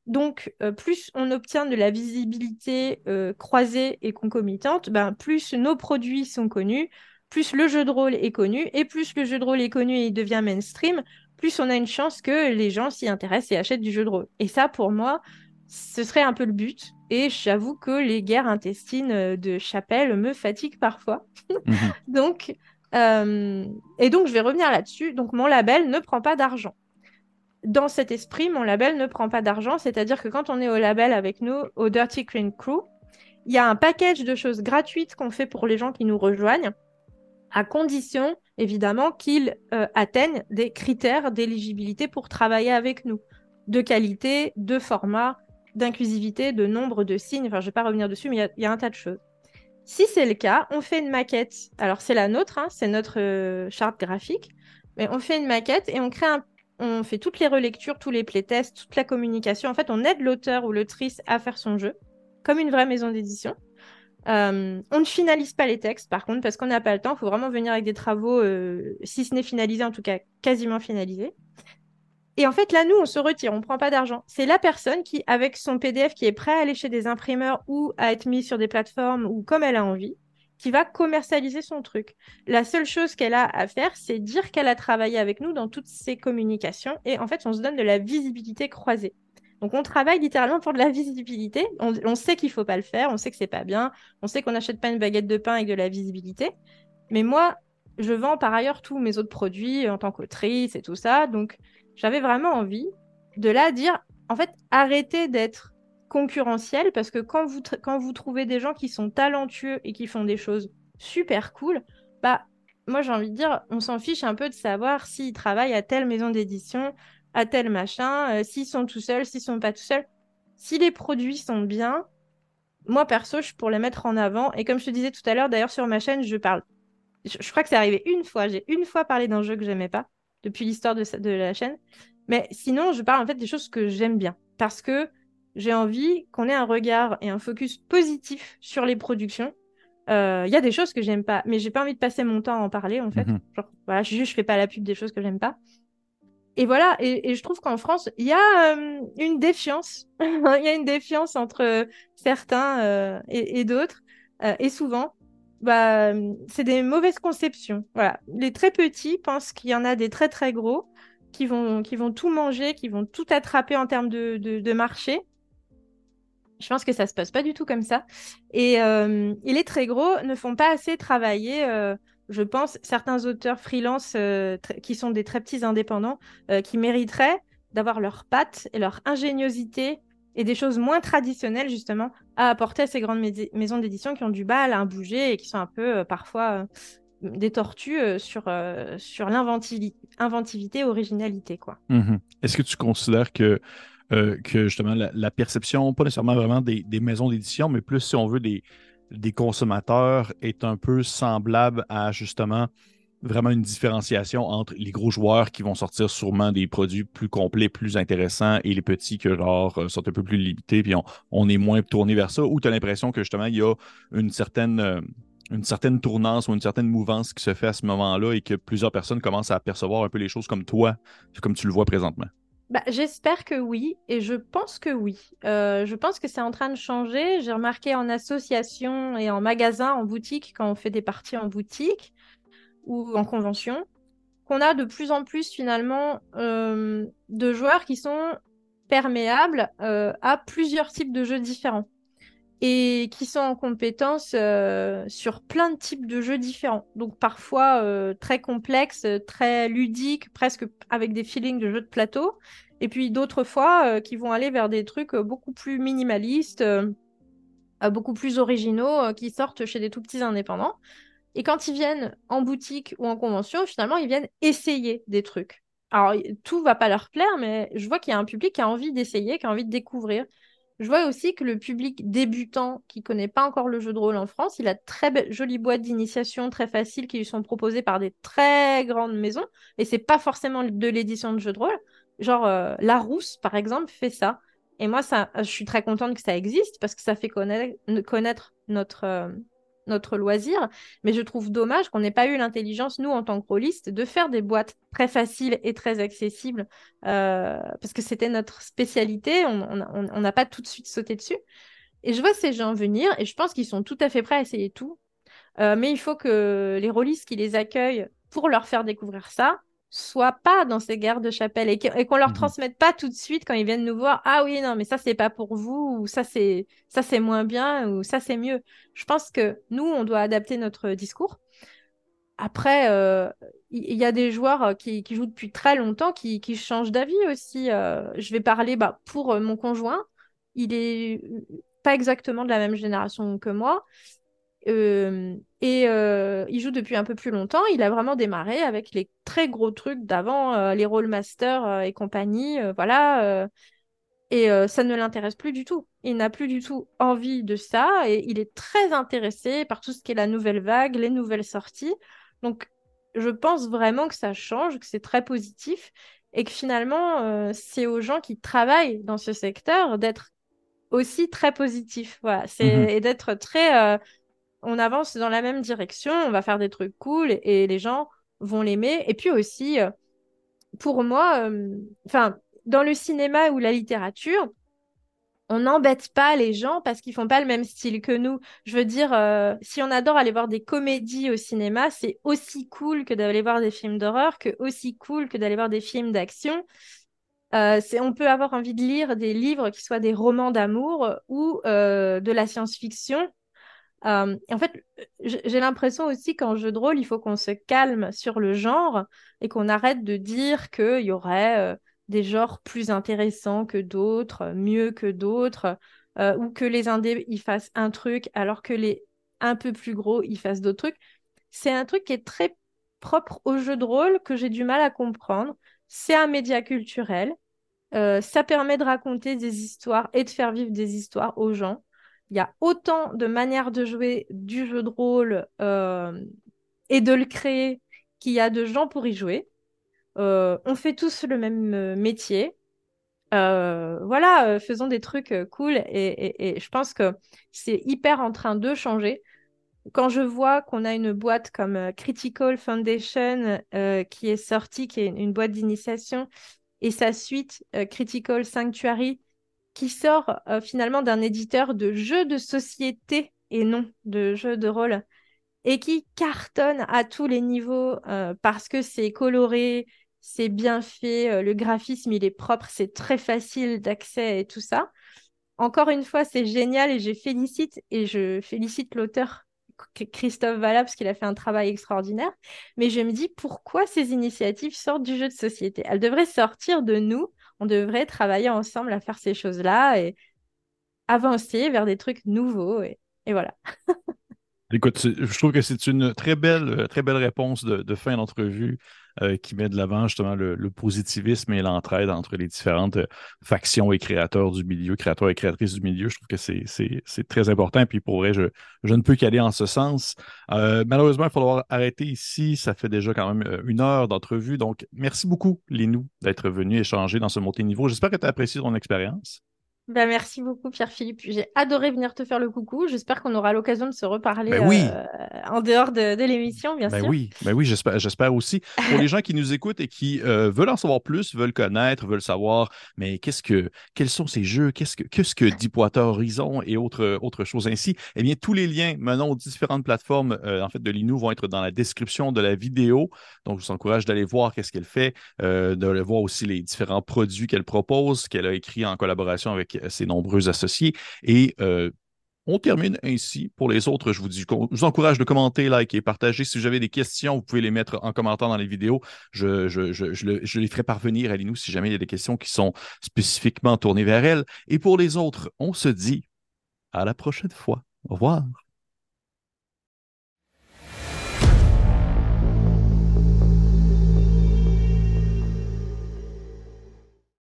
Donc, euh, plus on obtient de la visibilité croisée et concomitante, ben, plus nos produits sont connus, plus le jeu de rôle est connu, et plus le jeu de rôle est connu et il devient mainstream, plus on a une chance que les gens s'y intéressent et achètent du jeu de rôle. Et ça, pour moi, ce serait un peu le but. Et j'avoue que les guerres intestines euh, de Chapelle me fatiguent parfois. Mhm. donc, euh, et donc, je vais revenir là-dessus. Donc, mon label ne prend pas d'argent. Dans cet esprit, mon label ne prend pas d'argent. C'est-à-dire que quand on est au label avec nous, au Dirty Crane Crew, il y a un package de choses gratuites qu'on fait pour les gens qui nous rejoignent, à condition, évidemment, qu'ils euh, atteignent des critères d'éligibilité pour travailler avec nous, de qualité, de format, d'inclusivité, de nombre de signes. Enfin, je ne vais pas revenir dessus, mais il y, a un tas de choses. Si c'est le cas, on fait une maquette. Alors, c'est la nôtre, hein, c'est notre euh, charte graphique. Mais on fait une maquette et on fait toutes les relectures, tous les playtests, toute la communication. En fait, on aide l'auteur ou l'autrice à faire son jeu, comme une vraie maison d'édition. Euh, on ne finalise pas les textes, par contre, parce qu'on n'a pas le temps. Il faut vraiment venir avec des travaux, euh, si ce n'est finalisé, en tout cas quasiment finalisés. Et en fait, là, nous, on se retire, on ne prend pas d'argent. C'est la personne qui, avec son PDF, qui est prêt à aller chez des imprimeurs ou à être mise sur des plateformes ou comme elle a envie, qui va commercialiser son truc. La seule chose qu'elle a à faire, c'est dire qu'elle a travaillé avec nous dans toutes ses communications. Et en fait, on se donne de la visibilité croisée. Donc, on travaille littéralement pour de la visibilité. On, sait qu'il ne faut pas le faire, on sait que c'est pas bien, on sait qu'on n'achète pas une baguette de pain avec de la visibilité. Mais moi, je vends par ailleurs tous mes autres produits en tant qu'autrice et tout ça. Donc, j'avais vraiment envie de là dire, en fait, arrêtez d'être concurrentiel parce que quand vous, quand vous trouvez des gens qui sont talentueux et qui font des choses super cool, bah, moi j'ai envie de dire, on s'en fiche un peu de savoir s'ils travaillent à telle maison d'édition, à tel machin, euh, s'ils sont tout seuls, s'ils sont pas tout seuls. Si les produits sont bien, moi perso, je pour les mettre en avant. Et comme je te disais tout à l'heure, d'ailleurs sur ma chaîne, je parle. je crois que c'est arrivé une fois. J'ai une fois parlé d'un jeu que j'aimais pas depuis l'histoire de, de, la chaîne. Mais sinon, je parle en fait des choses que j'aime bien. Parce que j'ai envie qu'on ait un regard et un focus positif sur les productions. Il euh, y a des choses que j'aime pas, mais j'ai pas envie de passer mon temps à en parler en fait. Mhm. Genre, voilà, je, je fais pas la pub des choses que j'aime pas. Et voilà, et, je trouve qu'en France, il y a euh, une défiance. Il y a une défiance entre certains euh, et, et d'autres. et souvent, bah, c'est des mauvaises conceptions. Voilà. Les très petits pensent qu'il y en a des très très gros qui vont, qui vont tout manger, qui vont tout attraper en termes de, de, marché. Je pense que ça se passe pas du tout comme ça. Et, euh, les très gros ne font pas assez travailler, euh, je pense, certains auteurs freelance euh, qui sont des très petits indépendants, qui mériteraient d'avoir leurs pattes et leur ingéniosité et des choses moins traditionnelles justement à apporter à ces grandes maisons d'édition qui ont du mal à bouger et qui sont un peu euh, parfois euh, des tortues euh, sur, sur l'inventivité, originalité. quoi. Mm-hmm. Est-ce que tu considères que, que justement la, perception, pas nécessairement vraiment des, des maisons d'édition, mais plus si on veut des, des consommateurs, est un peu semblable à justement vraiment une différenciation entre les gros joueurs qui vont sortir sûrement des produits plus complets, plus intéressants et les petits qui genre euh, sont un peu plus limités puis on, est moins tourné vers ça ou tu as l'impression que justement il y a une certaine euh, une certaine tournance ou une certaine mouvance qui se fait à ce moment-là et que plusieurs personnes commencent à percevoir un peu les choses comme toi, comme tu le vois présentement? Bah, J'espère que oui, et je pense que oui. Euh, je pense que c'est en train de changer. J'ai remarqué en association et en magasin, en boutique, quand on fait des parties en boutique, ou en convention, qu'on a de plus en plus finalement euh, de joueurs qui sont perméables euh, à plusieurs types de jeux différents et qui sont en compétence euh, sur plein de types de jeux différents. Donc parfois très complexes, très ludiques, presque avec des feelings de jeux de plateau, et puis d'autres fois qui vont aller vers des trucs beaucoup plus minimalistes beaucoup plus originaux qui sortent chez des tout petits indépendants. Et quand ils viennent en boutique ou en convention, finalement, ils viennent essayer des trucs. Alors, tout va pas leur plaire, mais je vois qu'il y a un public qui a envie d'essayer, qui a envie de découvrir. Je vois aussi que le public débutant qui connaît pas encore le jeu de rôle en France, il a très belle, jolie boîte d'initiation très facile qui lui sont proposées par des très grandes maisons. Et c'est pas forcément de l'édition de jeu de rôle. Genre, euh, La Rousse, par exemple, fait ça. Et moi, ça, je suis très contente que ça existe parce que ça fait connaître, connaître notre, euh, notre loisir, mais je trouve dommage qu'on n'ait pas eu l'intelligence, nous, en tant que rôlistes, de faire des boîtes très faciles et très accessibles, euh, parce que c'était notre spécialité, on n'a pas tout de suite sauté dessus. Et je vois ces gens venir, et je pense qu'ils sont tout à fait prêts à essayer tout, euh, mais il faut que les rôlistes qui les accueillent pour leur faire découvrir ça, soient pas dans ces guerres de chapelle et qu'on leur mmh transmette pas tout de suite quand ils viennent nous voir ah oui non mais ça c'est pas pour vous ou ça c'est ça c'est moins bien ou ça c'est mieux. Je pense que nous on doit adapter notre discours. Après euh, il y, a des joueurs euh, qui, jouent depuis très longtemps qui, changent d'avis aussi euh, je vais parler bah, pour mon conjoint il est pas exactement de la même génération que moi euh, et euh, il joue depuis un peu plus longtemps. Il a vraiment démarré avec les très gros trucs d'avant, euh, les Rollmasters et compagnie. voilà. et ça ne l'intéresse plus du tout. Il n'a plus du tout envie de ça. Et il est très intéressé par tout ce qui est la nouvelle vague, les nouvelles sorties. Donc, je pense vraiment que ça change, que c'est très positif. Et que finalement, c'est aux gens qui travaillent dans ce secteur d'être aussi très positifs. Voilà. C'est, mmh Et d'être très on avance dans la même direction, on va faire des trucs cool et, les gens vont l'aimer. Et puis aussi, euh, pour moi, euh, enfin, dans le cinéma ou la littérature, on n'embête pas les gens parce qu'ils font pas le même style que nous. Je veux dire, euh, si on adore aller voir des comédies au cinéma, c'est aussi cool que d'aller voir des films d'horreur, que aussi cool que d'aller voir des films d'action. on peut avoir envie de lire des livres qui soient des romans d'amour ou de la science-fiction euh, en fait, j'ai l'impression aussi qu'en jeu de rôle, il faut qu'on se calme sur le genre et qu'on arrête de dire qu'il y aurait euh, des genres plus intéressants que d'autres, mieux que d'autres, euh, ou que les indés ils fassent un truc alors que les un peu plus gros ils fassent d'autres trucs. C'est un truc qui est très propre au jeu de rôle que j'ai du mal à comprendre. C'est un média culturel. ça permet de raconter des histoires et de faire vivre des histoires aux gens il y a autant de manières de jouer du jeu de rôle euh, et de le créer qu'il y a de gens pour y jouer. Euh, on fait tous le même euh, métier. voilà, faisons des trucs cool et, et, je pense que c'est hyper en train de changer. Quand je vois qu'on a une boîte comme Critical Foundation qui est sortie, qui est une boîte d'initiation, et sa suite Critical Sanctuary qui sort euh, finalement d'un éditeur de jeux de société et non de jeux de rôle, et qui cartonne à tous les niveaux euh, parce que c'est coloré, c'est bien fait, euh, le graphisme il est propre, c'est très facile d'accès et tout ça. Encore une fois, c'est génial et je félicite et je félicite l'auteur Christophe Valla parce qu'il a fait un travail extraordinaire. Mais je me dis pourquoi ces initiatives sortent du jeu de société? Elles devraient sortir de nous on devrait travailler ensemble à faire ces choses-là et avancer vers des trucs nouveaux. Et, voilà. Écoute, je trouve que c'est une très belle, euh, très belle réponse de, fin d'entrevue euh, qui met de l'avant justement le, positivisme et l'entraide entre les différentes euh, factions et créateurs du milieu, créateurs et créatrices du milieu. Je trouve que c'est très important. Puis pour vrai, je, je ne peux qu'aller en ce sens. malheureusement, il va falloir arrêter ici. Ça fait déjà quand même une heure d'entrevue. Donc, merci beaucoup, Linou, d'être venu échanger dans ce montée niveau. J'espère que tu as apprécié ton expérience. Bah, merci beaucoup Pierre-Philippe. J'ai adoré venir te faire le coucou. J'espère qu'on aura l'occasion de se reparler ben euh, en dehors de, l'émission, bien ben sûr. Oui, ben oui j'espère, j'espère aussi. Pour les gens qui nous écoutent et qui euh, veulent en savoir plus, veulent connaître, veulent savoir, mais qu'est-ce que, quels sont ces jeux, qu'est-ce que, qu'est-ce que Deepwater Horizon et autres, autres choses ainsi, eh bien, tous les liens menant aux différentes plateformes euh, en fait, de l'INU vont être dans la description de la vidéo. Donc, je vous encourage d'aller voir qu'est-ce qu'elle fait, de voir aussi les différents produits qu'elle propose, qu'elle a écrit en collaboration avec ses nombreux associés. Et euh, on termine ainsi. Pour les autres, je vous, dis, je vous encourage de commenter, liker, partager. Si vous avez des questions, vous pouvez les mettre en commentaire dans les vidéos. Je, je, les ferai parvenir à nous si jamais il y a des questions qui sont spécifiquement tournées vers elle. Et pour les autres, on se dit à la prochaine fois. Au revoir.